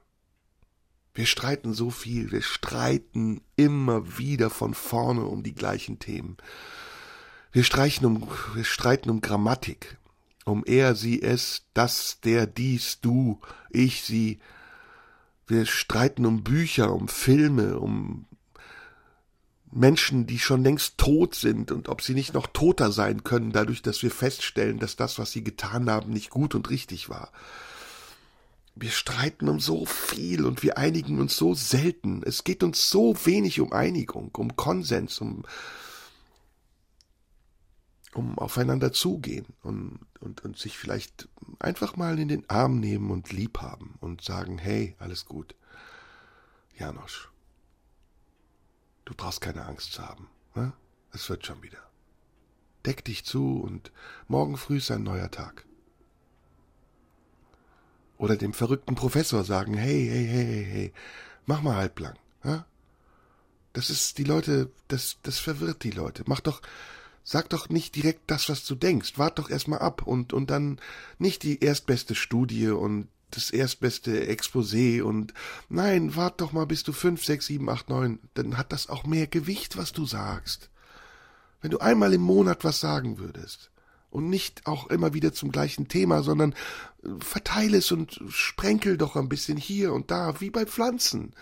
Wir streiten so viel, wir streiten immer wieder von vorne um die gleichen Themen. Wir, um, wir streiten um Grammatik, um er, sie, es, das, der, dies, du, ich, sie. Wir streiten um Bücher, um Filme, um Menschen, die schon längst tot sind und ob sie nicht noch toter sein können, dadurch, dass wir feststellen, dass das, was sie getan haben, nicht gut und richtig war. Wir streiten um so viel und wir einigen uns so selten. Es geht uns so wenig um Einigung, um Konsens, um, um aufeinander zugehen und, und, und sich vielleicht einfach mal in den Arm nehmen und lieb haben und sagen, hey, alles gut. Janosch, du brauchst keine Angst zu haben. Ne? Es wird schon wieder. Deck dich zu und morgen früh ist ein neuer Tag. Oder dem verrückten Professor sagen, hey, hey, hey, hey, hey, mach mal halblang. Ja? Das ist die Leute, das, das verwirrt die Leute. Mach doch, sag doch nicht direkt das, was du denkst. Wart doch erstmal ab und, und dann nicht die erstbeste Studie und das erstbeste Exposé und nein, wart doch mal bis du fünf, sechs, sieben, acht, neun, dann hat das auch mehr Gewicht, was du sagst. Wenn du einmal im Monat was sagen würdest, und nicht auch immer wieder zum gleichen Thema, sondern äh, verteile es und sprenkel doch ein bisschen hier und da, wie bei Pflanzen.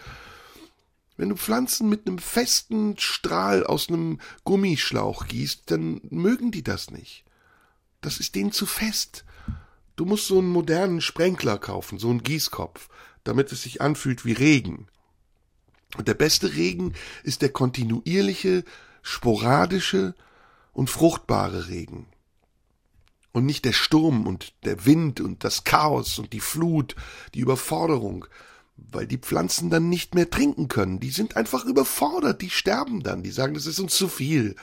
Wenn du Pflanzen mit einem festen Strahl aus einem Gummischlauch gießt, dann mögen die das nicht. Das ist denen zu fest. Du musst so einen modernen Sprenkler kaufen, so einen Gießkopf, damit es sich anfühlt wie Regen. Und der beste Regen ist der kontinuierliche, sporadische und fruchtbare Regen und nicht der Sturm und der Wind und das Chaos und die Flut, die Überforderung, weil die Pflanzen dann nicht mehr trinken können. Die sind einfach überfordert, die sterben dann, die sagen, das ist uns zu viel.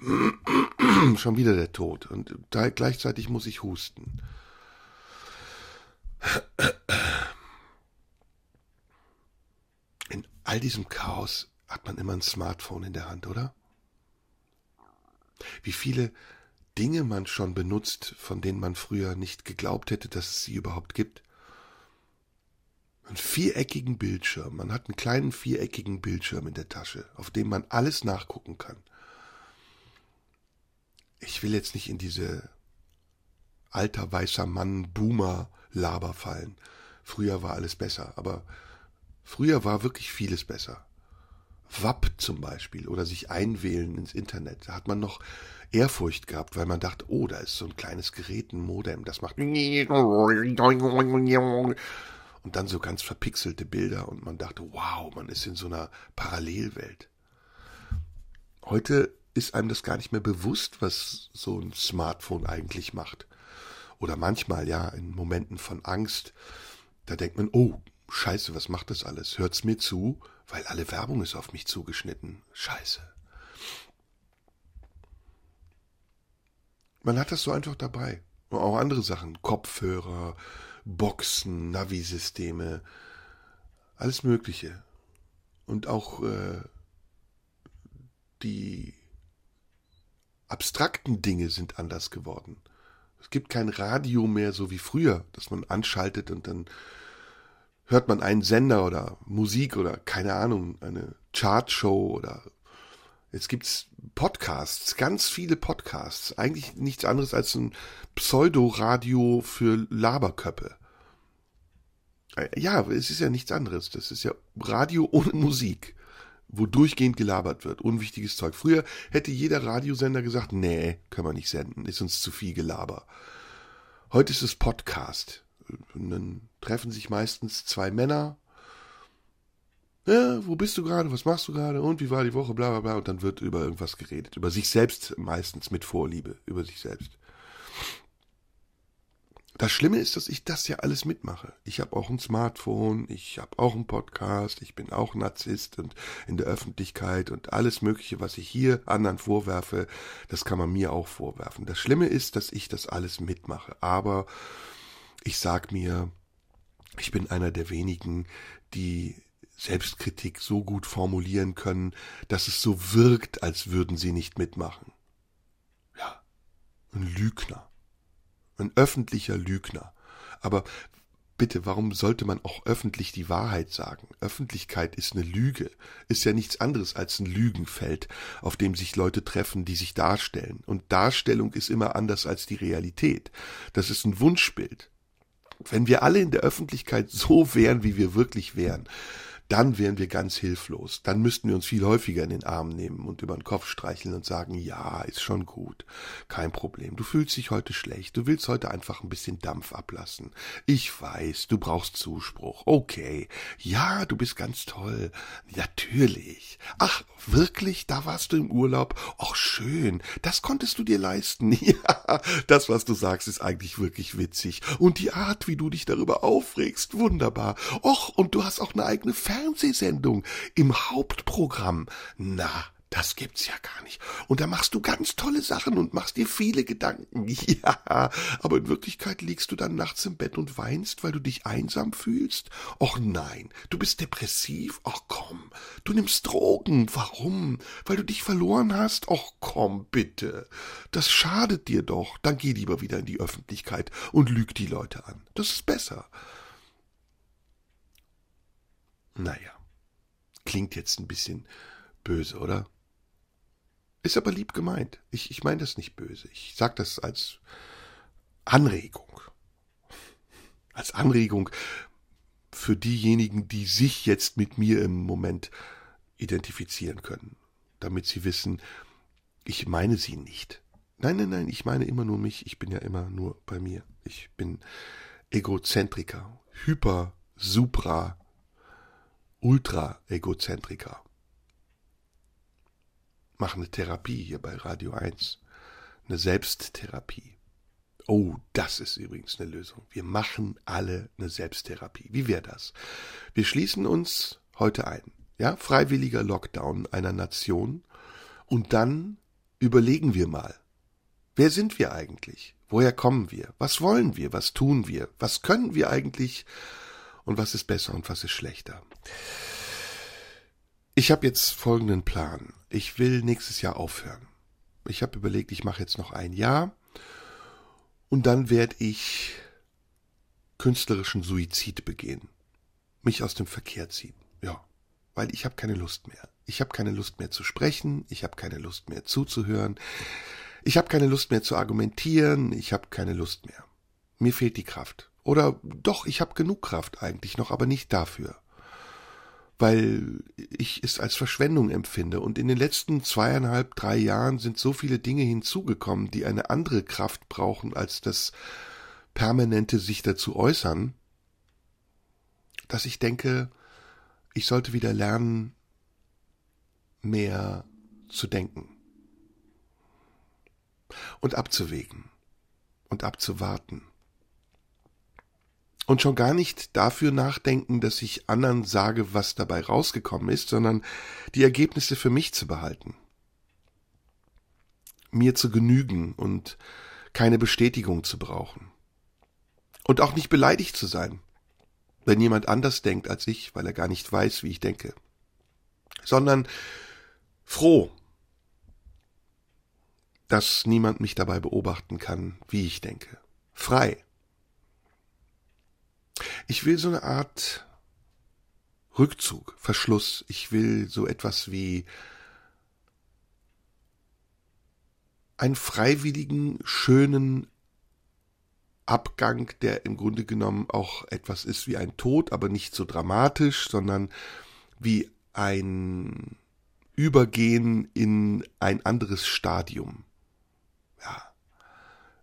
Schon wieder der Tod und gleichzeitig muss ich husten. In all diesem Chaos hat man immer ein Smartphone in der Hand, oder? Wie viele Dinge man schon benutzt, von denen man früher nicht geglaubt hätte, dass es sie überhaupt gibt. Einen viereckigen Bildschirm. Man hat einen kleinen viereckigen Bildschirm in der Tasche, auf dem man alles nachgucken kann. Ich will jetzt nicht in diese alter weißer Mann Boomer Laber fallen. Früher war alles besser, aber früher war wirklich vieles besser. WAP zum Beispiel oder sich einwählen ins Internet. Da hat man noch Ehrfurcht gehabt, weil man dachte, oh, da ist so ein kleines Gerät, ein Modem, das macht und dann so ganz verpixelte Bilder und man dachte, wow, man ist in so einer Parallelwelt. Heute ist einem das gar nicht mehr bewusst, was so ein Smartphone eigentlich macht. Oder manchmal, ja, in Momenten von Angst, da denkt man, oh, scheiße, was macht das alles? Hört's mir zu? Weil alle Werbung ist auf mich zugeschnitten. Scheiße. Man hat das so einfach dabei. Auch andere Sachen. Kopfhörer, Boxen, Navi-Systeme, alles Mögliche. Und auch äh, die abstrakten Dinge sind anders geworden. Es gibt kein Radio mehr so wie früher, dass man anschaltet und dann hört man einen Sender oder Musik oder keine Ahnung, eine Chartshow oder Jetzt gibt's Podcasts, ganz viele Podcasts. Eigentlich nichts anderes als ein Pseudoradio für Laberköppe. Äh, ja, es ist ja nichts anderes. Das ist ja Radio ohne Musik, wo durchgehend gelabert wird. Unwichtiges Zeug. Früher hätte jeder Radiosender gesagt, nee, können wir nicht senden, ist uns zu viel Gelaber. Heute ist es Podcast. Und dann treffen sich meistens zwei Männer ja, wo bist du gerade, was machst du gerade und wie war die Woche, bla bla bla. Und dann wird über irgendwas geredet. Über sich selbst meistens mit Vorliebe, über sich selbst. das Schlimme ist, dass ich das ja alles mitmache. Ich habe auch ein Smartphone, ich habe auch einen Podcast, ich bin auch Narzisst und in der Öffentlichkeit und alles Mögliche, was ich hier anderen vorwerfe, das kann man mir auch vorwerfen. Das Schlimme ist, dass ich das alles mitmache. Aber ich sag mir, ich bin einer der wenigen, die Selbstkritik so gut formulieren können, dass es so wirkt, als würden sie nicht mitmachen. Ja, ein Lügner ein öffentlicher Lügner. Aber bitte, warum sollte man auch öffentlich die Wahrheit sagen? Öffentlichkeit ist eine Lüge, ist ja nichts anderes als ein Lügenfeld, auf dem sich Leute treffen, die sich darstellen. Und Darstellung ist immer anders als die Realität. Das ist ein Wunschbild. Wenn wir alle in der Öffentlichkeit so wären, wie wir wirklich wären, dann wären wir ganz hilflos. Dann müssten wir uns viel häufiger in den Arm nehmen und über den Kopf streicheln und sagen, ja, ist schon gut. Kein Problem. Du fühlst dich heute schlecht. Du willst heute einfach ein bisschen Dampf ablassen. Ich weiß, du brauchst Zuspruch. Okay. Ja, du bist ganz toll. Natürlich. Ach, wirklich? Da warst du im Urlaub? Ach, schön. Das konntest du dir leisten. Ja, das, was du sagst, ist eigentlich wirklich witzig. Und die Art, wie du dich darüber aufregst, wunderbar. Och, und du hast auch eine eigene Fan Fernsehsendung im Hauptprogramm. Na, das gibt's ja gar nicht. Und da machst du ganz tolle Sachen und machst dir viele Gedanken. Ja, aber in Wirklichkeit liegst du dann nachts im Bett und weinst, weil du dich einsam fühlst? Och nein, du bist depressiv? Ach komm, du nimmst Drogen. Warum? Weil du dich verloren hast? Och komm, bitte. Das schadet dir doch. Dann geh lieber wieder in die Öffentlichkeit und lüg die Leute an. Das ist besser. Naja, klingt jetzt ein bisschen böse, oder? Ist aber lieb gemeint. Ich, ich meine das nicht böse. Ich sage das als Anregung. Als Anregung für diejenigen, die sich jetzt mit mir im Moment identifizieren können, damit sie wissen, ich meine sie nicht. Nein, nein, nein, ich meine immer nur mich. Ich bin ja immer nur bei mir. Ich bin Egozentriker, Hyper, Supra, Ultra-Egozentriker. Machen eine Therapie hier bei Radio 1. Eine Selbsttherapie. Oh, das ist übrigens eine Lösung. Wir machen alle eine Selbsttherapie. Wie wäre das? Wir schließen uns heute ein. Ja, freiwilliger Lockdown einer Nation. Und dann überlegen wir mal. Wer sind wir eigentlich? Woher kommen wir? Was wollen wir? Was tun wir? Was können wir eigentlich? Und was ist besser und was ist schlechter. Ich habe jetzt folgenden Plan. Ich will nächstes Jahr aufhören. Ich habe überlegt, ich mache jetzt noch ein Jahr und dann werde ich künstlerischen Suizid begehen. Mich aus dem Verkehr ziehen. Ja, weil ich habe keine Lust mehr. Ich habe keine Lust mehr zu sprechen, ich habe keine Lust mehr zuzuhören, ich habe keine Lust mehr zu argumentieren, ich habe keine Lust mehr. Mir fehlt die Kraft. Oder doch, ich habe genug Kraft eigentlich noch, aber nicht dafür. Weil ich es als Verschwendung empfinde. Und in den letzten zweieinhalb, drei Jahren sind so viele Dinge hinzugekommen, die eine andere Kraft brauchen als das permanente sich dazu äußern, dass ich denke, ich sollte wieder lernen, mehr zu denken und abzuwägen und abzuwarten und schon gar nicht dafür nachdenken, dass ich anderen sage, was dabei rausgekommen ist, sondern die Ergebnisse für mich zu behalten. Mir zu genügen und keine Bestätigung zu brauchen. Und auch nicht beleidigt zu sein, wenn jemand anders denkt als ich, weil er gar nicht weiß, wie ich denke. Sondern froh, dass niemand mich dabei beobachten kann, wie ich denke. Frei ich will so eine Art Rückzug, Verschluss. Ich will so etwas wie einen freiwilligen, schönen Abgang, der im Grunde genommen auch etwas ist wie ein Tod, aber nicht so dramatisch, sondern wie ein Übergehen in ein anderes Stadium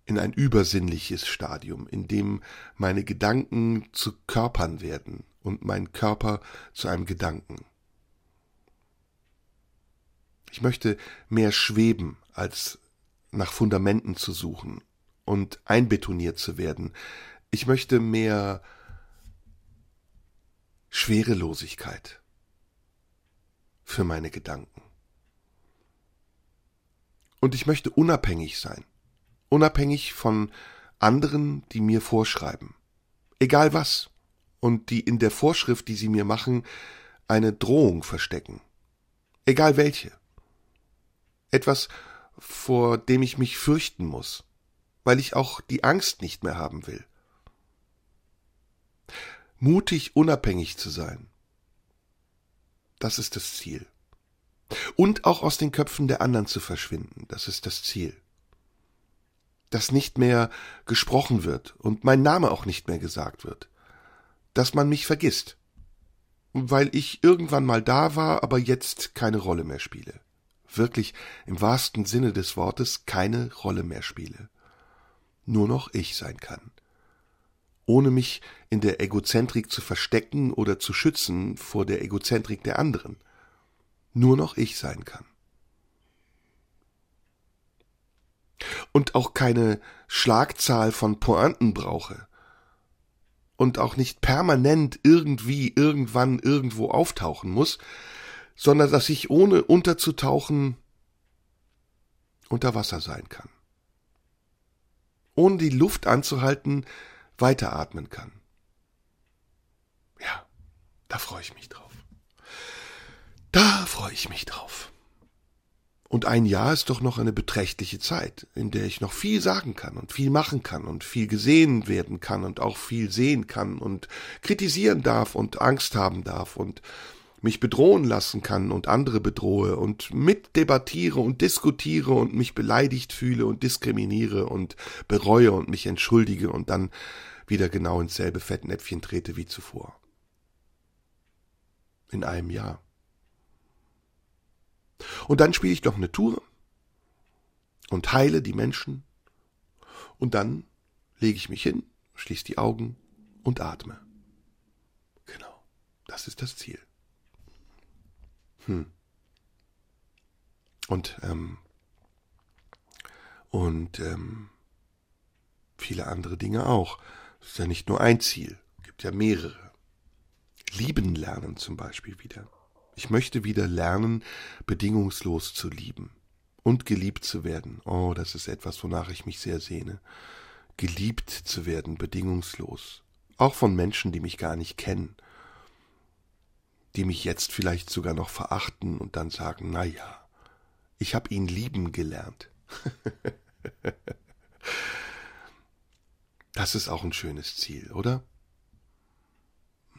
in ein übersinnliches Stadium, in dem meine Gedanken zu Körpern werden und mein Körper zu einem Gedanken. Ich möchte mehr schweben, als nach Fundamenten zu suchen und einbetoniert zu werden. Ich möchte mehr Schwerelosigkeit für meine Gedanken. Und ich möchte unabhängig sein. Unabhängig von anderen, die mir vorschreiben. Egal was. Und die in der Vorschrift, die sie mir machen, eine Drohung verstecken. Egal welche. Etwas, vor dem ich mich fürchten muss, weil ich auch die Angst nicht mehr haben will. Mutig unabhängig zu sein. Das ist das Ziel. Und auch aus den Köpfen der anderen zu verschwinden, das ist das Ziel. Dass nicht mehr gesprochen wird und mein Name auch nicht mehr gesagt wird. Dass man mich vergisst. Weil ich irgendwann mal da war, aber jetzt keine Rolle mehr spiele. Wirklich im wahrsten Sinne des Wortes keine Rolle mehr spiele. Nur noch ich sein kann ohne mich in der Egozentrik zu verstecken oder zu schützen vor der Egozentrik der anderen nur noch ich sein kann. Und auch keine Schlagzahl von Pointen brauche. Und auch nicht permanent irgendwie, irgendwann, irgendwo auftauchen muss, sondern dass ich ohne unterzutauchen unter Wasser sein kann. Ohne die Luft anzuhalten, weiteratmen kann. Ja, da freue ich mich drauf. Da freue ich mich drauf. Und ein Jahr ist doch noch eine beträchtliche Zeit, in der ich noch viel sagen kann und viel machen kann und viel gesehen werden kann und auch viel sehen kann und kritisieren darf und Angst haben darf und mich bedrohen lassen kann und andere bedrohe und mitdebattiere und diskutiere und mich beleidigt fühle und diskriminiere und bereue und mich entschuldige und dann wieder genau ins selbe Fettnäpfchen trete wie zuvor. In einem Jahr. Und dann spiele ich noch eine Tour und heile die Menschen. Und dann lege ich mich hin, schließe die Augen und atme. Genau, das ist das Ziel. Hm. Und, ähm, und ähm, viele andere Dinge auch. Es ist ja nicht nur ein Ziel, es gibt ja mehrere. Lieben lernen zum Beispiel wieder. Ich möchte wieder lernen, bedingungslos zu lieben und geliebt zu werden. Oh, das ist etwas, wonach ich mich sehr sehne. Geliebt zu werden, bedingungslos. Auch von Menschen, die mich gar nicht kennen. Die mich jetzt vielleicht sogar noch verachten und dann sagen, na ja, ich habe ihn lieben gelernt. das ist auch ein schönes Ziel, oder?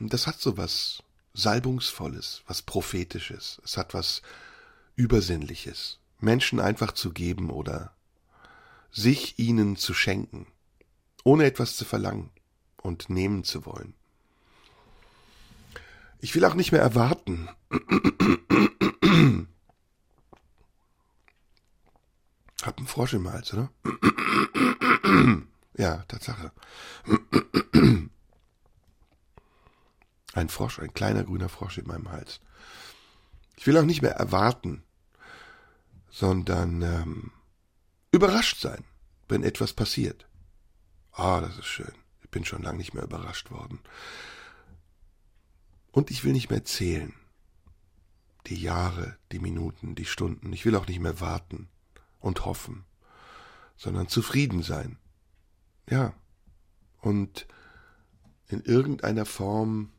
Das hat so was Salbungsvolles, was Prophetisches. Es hat was Übersinnliches. Menschen einfach zu geben oder sich ihnen zu schenken, ohne etwas zu verlangen und nehmen zu wollen. Ich will auch nicht mehr erwarten. Hab einen Frosch im Hals, oder? ja, Tatsache. Ein Frosch, ein kleiner grüner Frosch in meinem Hals. Ich will auch nicht mehr erwarten, sondern ähm, überrascht sein, wenn etwas passiert. Ah, das ist schön. Ich bin schon lange nicht mehr überrascht worden. Und ich will nicht mehr zählen. Die Jahre, die Minuten, die Stunden. Ich will auch nicht mehr warten und hoffen, sondern zufrieden sein. Ja. Und in irgendeiner Form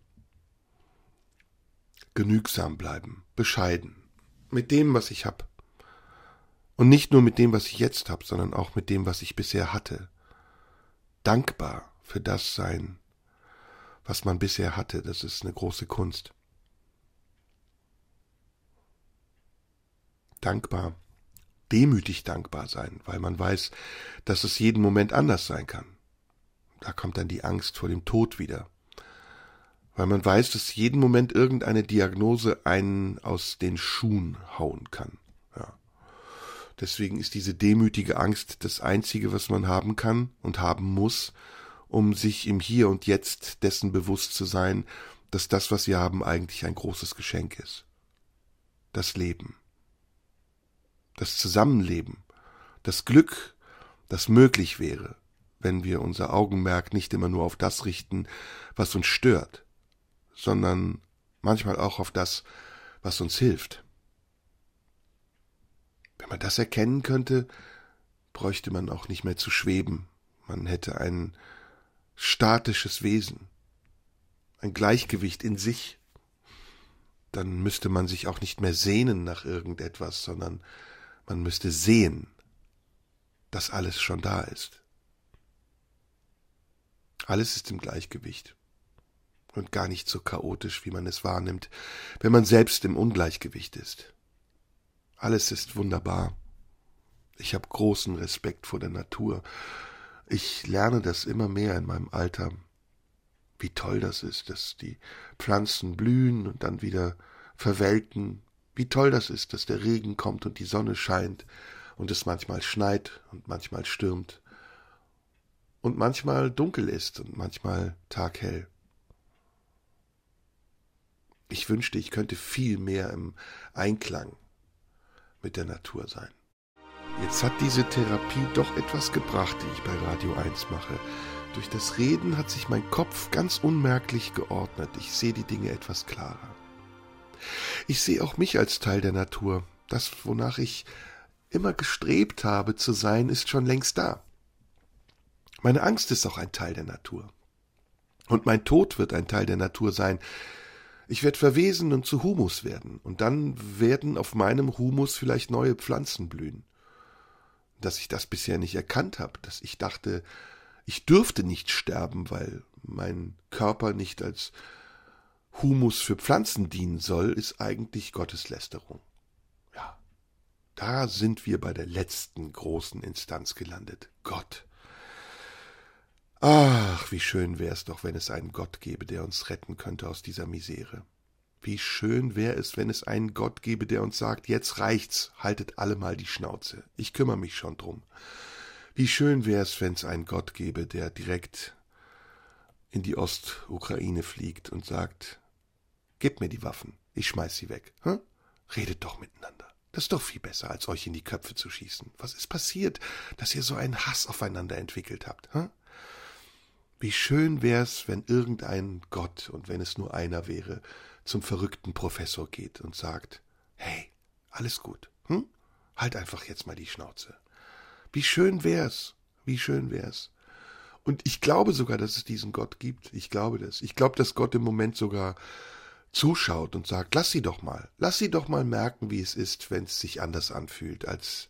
genügsam bleiben, bescheiden, mit dem, was ich hab. Und nicht nur mit dem, was ich jetzt hab, sondern auch mit dem, was ich bisher hatte. Dankbar für das sein, was man bisher hatte, das ist eine große Kunst. Dankbar, demütig dankbar sein, weil man weiß, dass es jeden Moment anders sein kann. Da kommt dann die Angst vor dem Tod wieder weil man weiß, dass jeden Moment irgendeine Diagnose einen aus den Schuhen hauen kann. Ja. Deswegen ist diese demütige Angst das Einzige, was man haben kann und haben muss, um sich im Hier und Jetzt dessen bewusst zu sein, dass das, was wir haben, eigentlich ein großes Geschenk ist. Das Leben. Das Zusammenleben. Das Glück, das möglich wäre, wenn wir unser Augenmerk nicht immer nur auf das richten, was uns stört, sondern manchmal auch auf das, was uns hilft. Wenn man das erkennen könnte, bräuchte man auch nicht mehr zu schweben, man hätte ein statisches Wesen, ein Gleichgewicht in sich, dann müsste man sich auch nicht mehr sehnen nach irgendetwas, sondern man müsste sehen, dass alles schon da ist. Alles ist im Gleichgewicht und gar nicht so chaotisch, wie man es wahrnimmt, wenn man selbst im Ungleichgewicht ist. Alles ist wunderbar. Ich habe großen Respekt vor der Natur. Ich lerne das immer mehr in meinem Alter, wie toll das ist, dass die Pflanzen blühen und dann wieder verwelken, wie toll das ist, dass der Regen kommt und die Sonne scheint und es manchmal schneit und manchmal stürmt und manchmal dunkel ist und manchmal taghell. Ich wünschte, ich könnte viel mehr im Einklang mit der Natur sein. Jetzt hat diese Therapie doch etwas gebracht, die ich bei Radio 1 mache. Durch das Reden hat sich mein Kopf ganz unmerklich geordnet. Ich sehe die Dinge etwas klarer. Ich sehe auch mich als Teil der Natur. Das, wonach ich immer gestrebt habe zu sein, ist schon längst da. Meine Angst ist auch ein Teil der Natur. Und mein Tod wird ein Teil der Natur sein. Ich werde verwesen und zu Humus werden, und dann werden auf meinem Humus vielleicht neue Pflanzen blühen. Dass ich das bisher nicht erkannt habe, dass ich dachte, ich dürfte nicht sterben, weil mein Körper nicht als Humus für Pflanzen dienen soll, ist eigentlich Gotteslästerung. Ja, da sind wir bei der letzten großen Instanz gelandet. Gott. Ach, wie schön wäre es doch, wenn es einen Gott gäbe, der uns retten könnte aus dieser Misere. Wie schön wäre es, wenn es einen Gott gäbe, der uns sagt, jetzt reicht's, haltet alle mal die Schnauze, ich kümmere mich schon drum. Wie schön wäre es, wenn es einen Gott gäbe, der direkt in die Ostukraine fliegt und sagt, Gebt mir die Waffen, ich schmeiß sie weg. Hm? Redet doch miteinander. Das ist doch viel besser, als euch in die Köpfe zu schießen. Was ist passiert, dass ihr so einen Hass aufeinander entwickelt habt? Hm? Wie schön wär's, wenn irgendein Gott, und wenn es nur einer wäre, zum verrückten Professor geht und sagt, hey, alles gut, hm? Halt einfach jetzt mal die Schnauze. Wie schön wär's, wie schön wär's. Und ich glaube sogar, dass es diesen Gott gibt. Ich glaube das. Ich glaube, dass Gott im Moment sogar zuschaut und sagt, lass sie doch mal, lass sie doch mal merken, wie es ist, wenn es sich anders anfühlt, als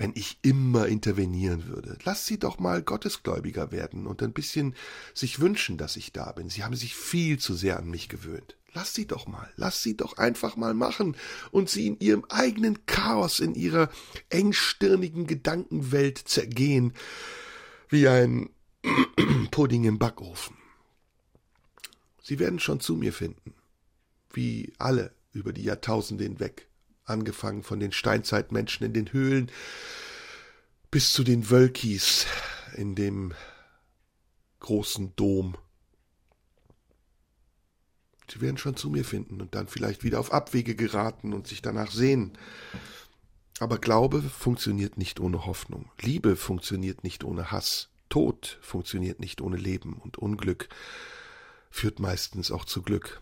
wenn ich immer intervenieren würde. Lass sie doch mal Gottesgläubiger werden und ein bisschen sich wünschen, dass ich da bin. Sie haben sich viel zu sehr an mich gewöhnt. Lass sie doch mal, lass sie doch einfach mal machen und sie in ihrem eigenen Chaos, in ihrer engstirnigen Gedankenwelt zergehen, wie ein Pudding im Backofen. Sie werden schon zu mir finden wie alle über die Jahrtausende hinweg, angefangen von den Steinzeitmenschen in den Höhlen bis zu den Wölkis in dem großen Dom. Sie werden schon zu mir finden und dann vielleicht wieder auf Abwege geraten und sich danach sehen. Aber Glaube funktioniert nicht ohne Hoffnung, Liebe funktioniert nicht ohne Hass, Tod funktioniert nicht ohne Leben und Unglück führt meistens auch zu Glück.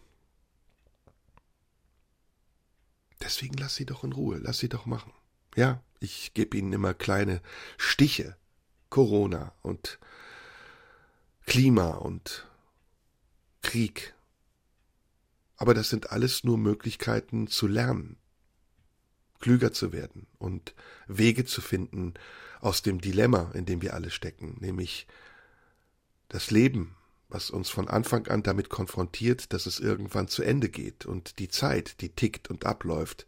Deswegen lass sie doch in Ruhe, lass sie doch machen. Ja, ich gebe ihnen immer kleine Stiche. Corona und Klima und Krieg. Aber das sind alles nur Möglichkeiten zu lernen, klüger zu werden und Wege zu finden aus dem Dilemma, in dem wir alle stecken, nämlich das Leben was uns von Anfang an damit konfrontiert, dass es irgendwann zu Ende geht und die Zeit, die tickt und abläuft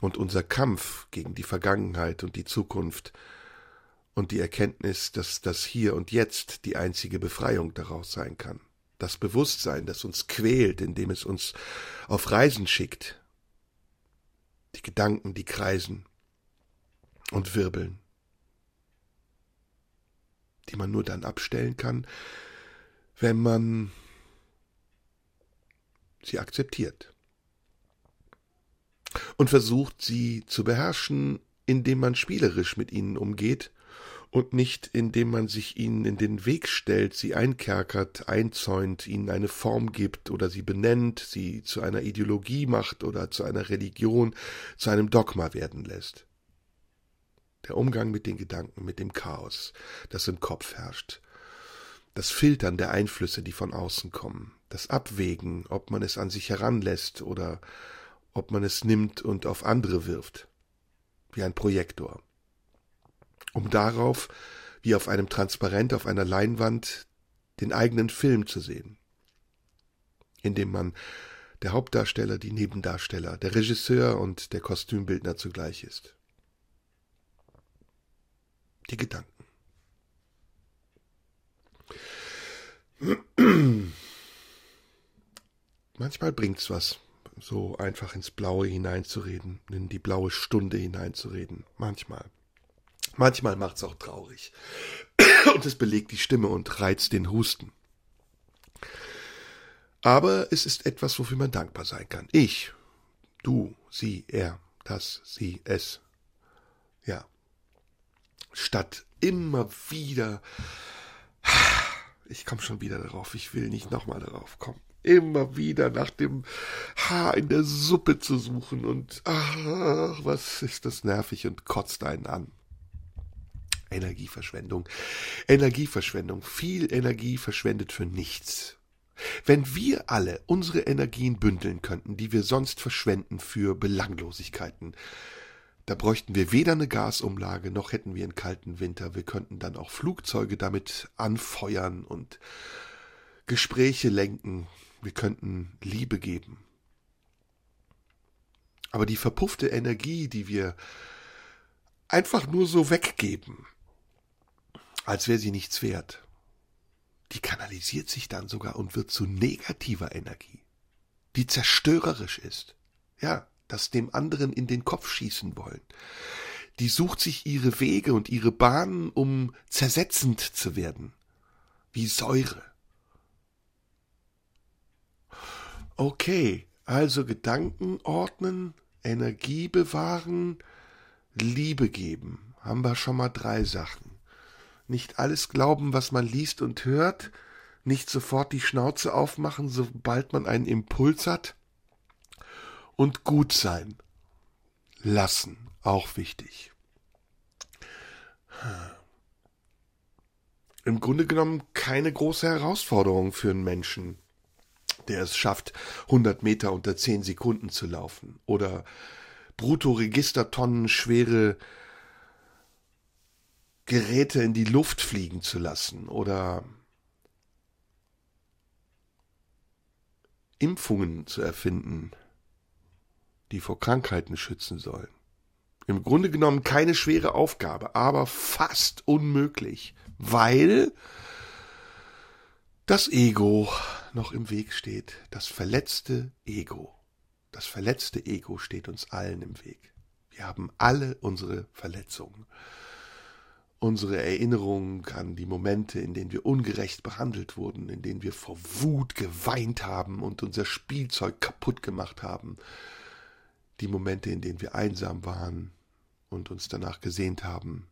und unser Kampf gegen die Vergangenheit und die Zukunft und die Erkenntnis, dass das Hier und Jetzt die einzige Befreiung daraus sein kann. Das Bewusstsein, das uns quält, indem es uns auf Reisen schickt. Die Gedanken, die kreisen und wirbeln, die man nur dann abstellen kann, wenn man sie akzeptiert und versucht, sie zu beherrschen, indem man spielerisch mit ihnen umgeht und nicht indem man sich ihnen in den Weg stellt, sie einkerkert, einzäunt, ihnen eine Form gibt oder sie benennt, sie zu einer Ideologie macht oder zu einer Religion, zu einem Dogma werden lässt. Der Umgang mit den Gedanken, mit dem Chaos, das im Kopf herrscht, das Filtern der Einflüsse, die von außen kommen, das Abwägen, ob man es an sich heranlässt oder ob man es nimmt und auf andere wirft, wie ein Projektor um darauf, wie auf einem Transparent auf einer Leinwand, den eigenen Film zu sehen, in dem man der Hauptdarsteller, die Nebendarsteller, der Regisseur und der Kostümbildner zugleich ist. Die Gedanken. Manchmal bringt's was, so einfach ins Blaue hineinzureden, in die blaue Stunde hineinzureden. Manchmal. Manchmal macht's auch traurig. Und es belegt die Stimme und reizt den Husten. Aber es ist etwas, wofür man dankbar sein kann. Ich, du, sie, er, das, sie, es. Ja. Statt immer wieder. Ich komme schon wieder darauf. Ich will nicht nochmal darauf kommen. Immer wieder nach dem Haar in der Suppe zu suchen und ach, was ist das nervig und kotzt einen an. Energieverschwendung. Energieverschwendung. Viel Energie verschwendet für nichts. Wenn wir alle unsere Energien bündeln könnten, die wir sonst verschwenden für Belanglosigkeiten, da bräuchten wir weder eine Gasumlage, noch hätten wir einen kalten Winter. Wir könnten dann auch Flugzeuge damit anfeuern und Gespräche lenken. Wir könnten Liebe geben. Aber die verpuffte Energie, die wir einfach nur so weggeben, als wäre sie nichts wert. Die kanalisiert sich dann sogar und wird zu negativer Energie, die zerstörerisch ist. Ja, das dem anderen in den Kopf schießen wollen. Die sucht sich ihre Wege und ihre Bahnen, um zersetzend zu werden, wie Säure. Okay, also Gedanken ordnen, Energie bewahren, Liebe geben. Haben wir schon mal drei Sachen nicht alles glauben, was man liest und hört, nicht sofort die Schnauze aufmachen, sobald man einen Impuls hat und gut sein. Lassen, auch wichtig. Im Grunde genommen keine große Herausforderung für einen Menschen, der es schafft, 100 Meter unter 10 Sekunden zu laufen oder Brutto-Registertonnen schwere Geräte in die Luft fliegen zu lassen oder Impfungen zu erfinden, die vor Krankheiten schützen sollen. Im Grunde genommen keine schwere Aufgabe, aber fast unmöglich, weil das Ego noch im Weg steht, das verletzte Ego. Das verletzte Ego steht uns allen im Weg. Wir haben alle unsere Verletzungen unsere Erinnerung an die Momente, in denen wir ungerecht behandelt wurden, in denen wir vor Wut geweint haben und unser Spielzeug kaputt gemacht haben, die Momente, in denen wir einsam waren und uns danach gesehnt haben,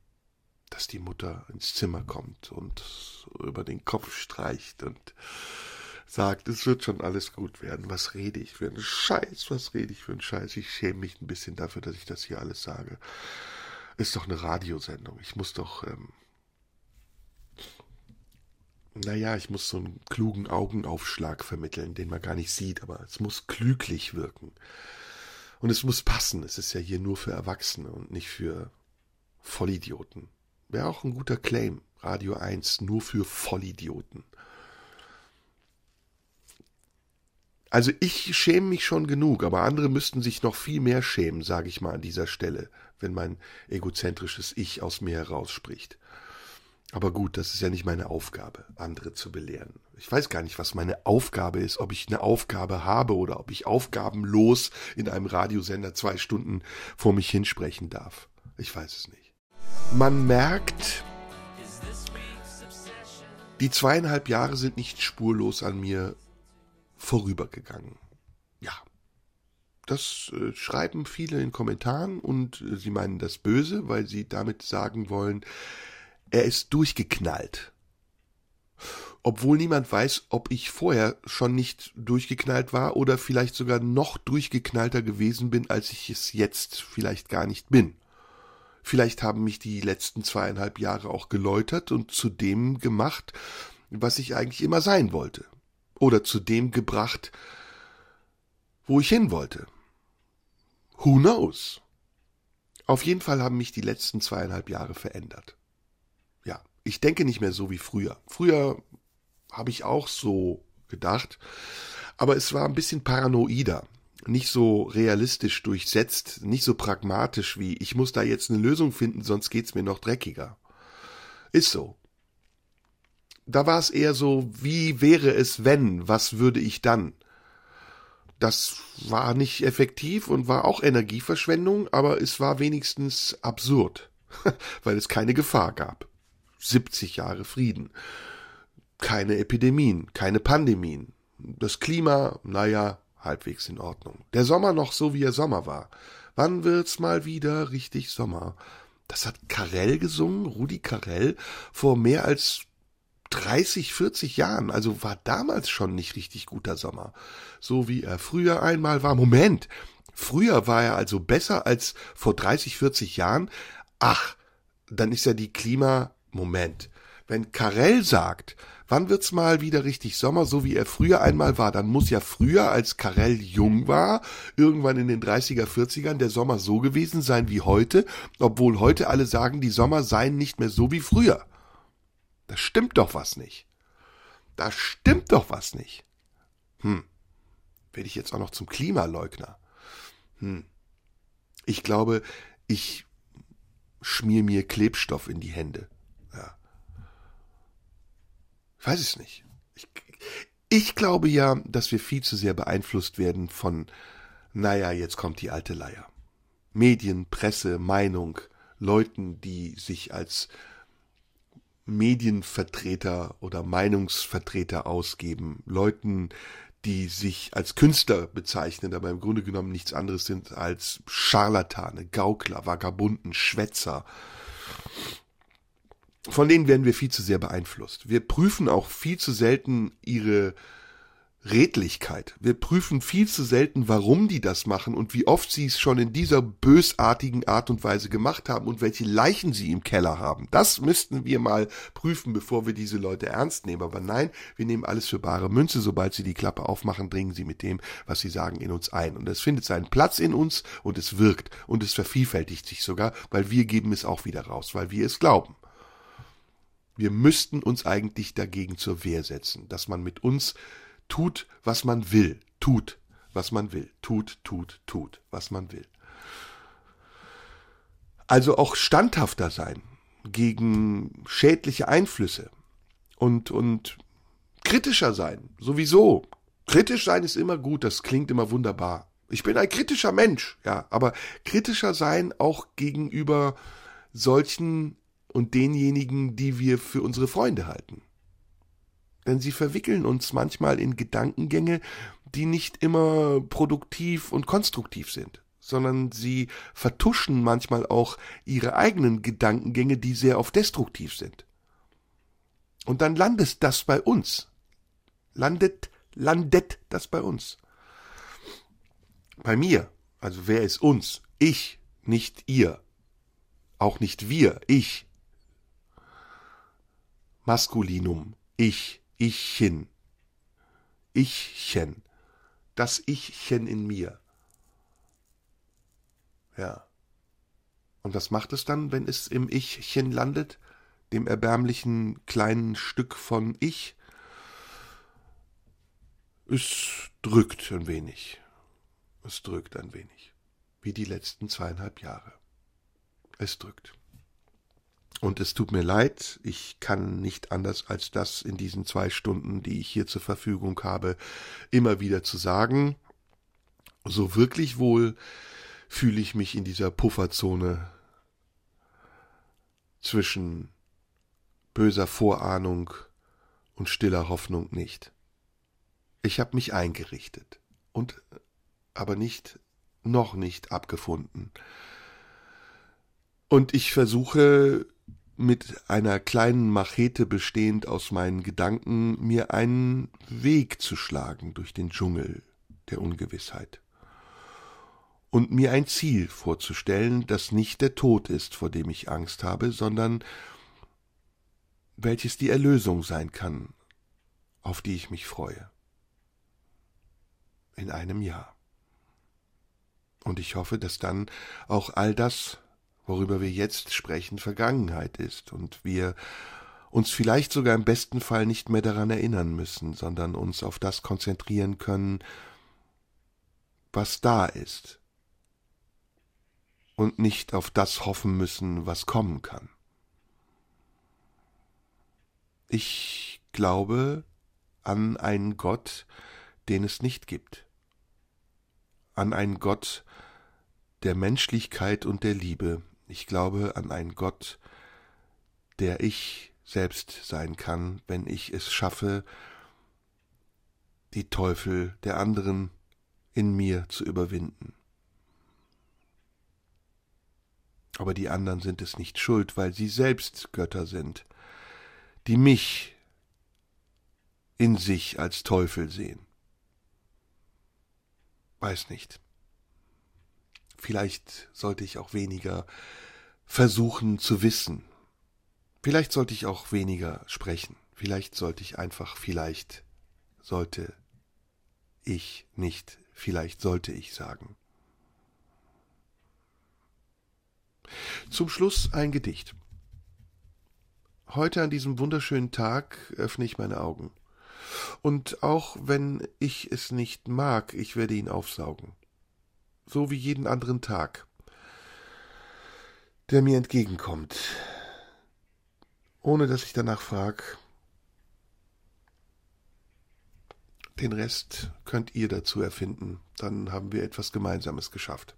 dass die Mutter ins Zimmer kommt und über den Kopf streicht und sagt, es wird schon alles gut werden. Was rede ich für einen Scheiß? Was rede ich für einen Scheiß? Ich schäme mich ein bisschen dafür, dass ich das hier alles sage ist doch eine Radiosendung. Ich muss doch, ähm, naja, ich muss so einen klugen Augenaufschlag vermitteln, den man gar nicht sieht, aber es muss klüglich wirken. Und es muss passen. Es ist ja hier nur für Erwachsene und nicht für Vollidioten. Wäre auch ein guter Claim. Radio 1 nur für Vollidioten. Also ich schäme mich schon genug, aber andere müssten sich noch viel mehr schämen, sage ich mal an dieser Stelle, wenn mein egozentrisches Ich aus mir herausspricht. Aber gut, das ist ja nicht meine Aufgabe, andere zu belehren. Ich weiß gar nicht, was meine Aufgabe ist, ob ich eine Aufgabe habe oder ob ich aufgabenlos in einem Radiosender zwei Stunden vor mich hinsprechen darf. Ich weiß es nicht. Man merkt, die zweieinhalb Jahre sind nicht spurlos an mir vorübergegangen. Ja. Das äh, schreiben viele in Kommentaren und äh, sie meinen das böse, weil sie damit sagen wollen, er ist durchgeknallt. Obwohl niemand weiß, ob ich vorher schon nicht durchgeknallt war oder vielleicht sogar noch durchgeknallter gewesen bin, als ich es jetzt vielleicht gar nicht bin. Vielleicht haben mich die letzten zweieinhalb Jahre auch geläutert und zu dem gemacht, was ich eigentlich immer sein wollte. Oder zu dem gebracht, wo ich hin wollte. Who knows? Auf jeden Fall haben mich die letzten zweieinhalb Jahre verändert. Ich denke nicht mehr so wie früher. Früher habe ich auch so gedacht, aber es war ein bisschen paranoider nicht so realistisch durchsetzt, nicht so pragmatisch wie ich muss da jetzt eine Lösung finden, sonst geht's mir noch dreckiger. Ist so. Da war es eher so, wie wäre es wenn, was würde ich dann? Das war nicht effektiv und war auch Energieverschwendung, aber es war wenigstens absurd, weil es keine Gefahr gab. 70 Jahre Frieden. Keine Epidemien, keine Pandemien. Das Klima, naja, halbwegs in Ordnung. Der Sommer noch so, wie er Sommer war. Wann wird's mal wieder richtig Sommer? Das hat Karell gesungen, Rudi Karell, vor mehr als 30, 40 Jahren, also war damals schon nicht richtig guter Sommer. So wie er früher einmal war. Moment, früher war er also besser als vor 30, 40 Jahren? Ach, dann ist ja die Klima, Moment. Wenn Karell sagt, Wann wird's mal wieder richtig Sommer, so wie er früher einmal war? Dann muss ja früher, als Karel jung war, irgendwann in den 30er, 40ern, der Sommer so gewesen sein wie heute, obwohl heute alle sagen, die Sommer seien nicht mehr so wie früher. Da stimmt doch was nicht. Da stimmt doch was nicht. Hm. Werde ich jetzt auch noch zum Klimaleugner? Hm. Ich glaube, ich schmier mir Klebstoff in die Hände. Ich weiß es nicht. Ich, ich glaube ja, dass wir viel zu sehr beeinflusst werden von, naja, jetzt kommt die alte Leier. Medien, Presse, Meinung, Leuten, die sich als Medienvertreter oder Meinungsvertreter ausgeben, Leuten, die sich als Künstler bezeichnen, aber im Grunde genommen nichts anderes sind als Scharlatane, Gaukler, Vagabunden, Schwätzer, von denen werden wir viel zu sehr beeinflusst. Wir prüfen auch viel zu selten ihre Redlichkeit. Wir prüfen viel zu selten, warum die das machen und wie oft sie es schon in dieser bösartigen Art und Weise gemacht haben und welche Leichen sie im Keller haben. Das müssten wir mal prüfen, bevor wir diese Leute ernst nehmen. Aber nein, wir nehmen alles für bare Münze. Sobald sie die Klappe aufmachen, dringen sie mit dem, was sie sagen, in uns ein. Und es findet seinen Platz in uns und es wirkt und es vervielfältigt sich sogar, weil wir geben es auch wieder raus, weil wir es glauben. Wir müssten uns eigentlich dagegen zur Wehr setzen, dass man mit uns tut, was man will, tut, was man will, tut, tut, tut, was man will. Also auch standhafter sein gegen schädliche Einflüsse und, und kritischer sein, sowieso. Kritisch sein ist immer gut, das klingt immer wunderbar. Ich bin ein kritischer Mensch, ja, aber kritischer sein auch gegenüber solchen und denjenigen, die wir für unsere Freunde halten. Denn sie verwickeln uns manchmal in Gedankengänge, die nicht immer produktiv und konstruktiv sind, sondern sie vertuschen manchmal auch ihre eigenen Gedankengänge, die sehr oft destruktiv sind. Und dann landet das bei uns. Landet, landet das bei uns. Bei mir. Also wer ist uns? Ich, nicht ihr. Auch nicht wir, ich. Maskulinum, ich, ichchen, ichchen, das Ichchen in mir. Ja. Und was macht es dann, wenn es im Ichchen landet, dem erbärmlichen kleinen Stück von Ich? Es drückt ein wenig. Es drückt ein wenig. Wie die letzten zweieinhalb Jahre. Es drückt. Und es tut mir leid, ich kann nicht anders als das in diesen zwei Stunden, die ich hier zur Verfügung habe, immer wieder zu sagen. So wirklich wohl fühle ich mich in dieser Pufferzone zwischen böser Vorahnung und stiller Hoffnung nicht. Ich habe mich eingerichtet und aber nicht noch nicht abgefunden. Und ich versuche mit einer kleinen Machete bestehend aus meinen Gedanken, mir einen Weg zu schlagen durch den Dschungel der Ungewissheit. Und mir ein Ziel vorzustellen, das nicht der Tod ist, vor dem ich Angst habe, sondern welches die Erlösung sein kann, auf die ich mich freue. In einem Jahr. Und ich hoffe, dass dann auch all das worüber wir jetzt sprechen, Vergangenheit ist und wir uns vielleicht sogar im besten Fall nicht mehr daran erinnern müssen, sondern uns auf das konzentrieren können, was da ist und nicht auf das hoffen müssen, was kommen kann. Ich glaube an einen Gott, den es nicht gibt, an einen Gott der Menschlichkeit und der Liebe, ich glaube an einen Gott, der ich selbst sein kann, wenn ich es schaffe, die Teufel der anderen in mir zu überwinden. Aber die anderen sind es nicht schuld, weil sie selbst Götter sind, die mich in sich als Teufel sehen. Weiß nicht. Vielleicht sollte ich auch weniger versuchen zu wissen. Vielleicht sollte ich auch weniger sprechen. Vielleicht sollte ich einfach, vielleicht sollte ich nicht, vielleicht sollte ich sagen. Zum Schluss ein Gedicht. Heute an diesem wunderschönen Tag öffne ich meine Augen. Und auch wenn ich es nicht mag, ich werde ihn aufsaugen so wie jeden anderen Tag, der mir entgegenkommt, ohne dass ich danach frag. Den Rest könnt ihr dazu erfinden, dann haben wir etwas Gemeinsames geschafft.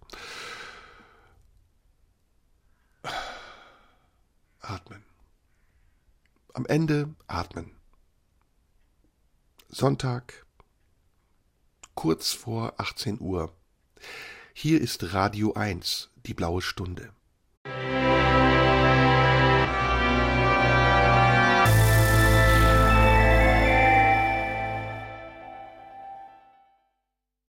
Atmen. Am Ende atmen. Sonntag, kurz vor 18 Uhr. Hier ist Radio 1, die blaue Stunde.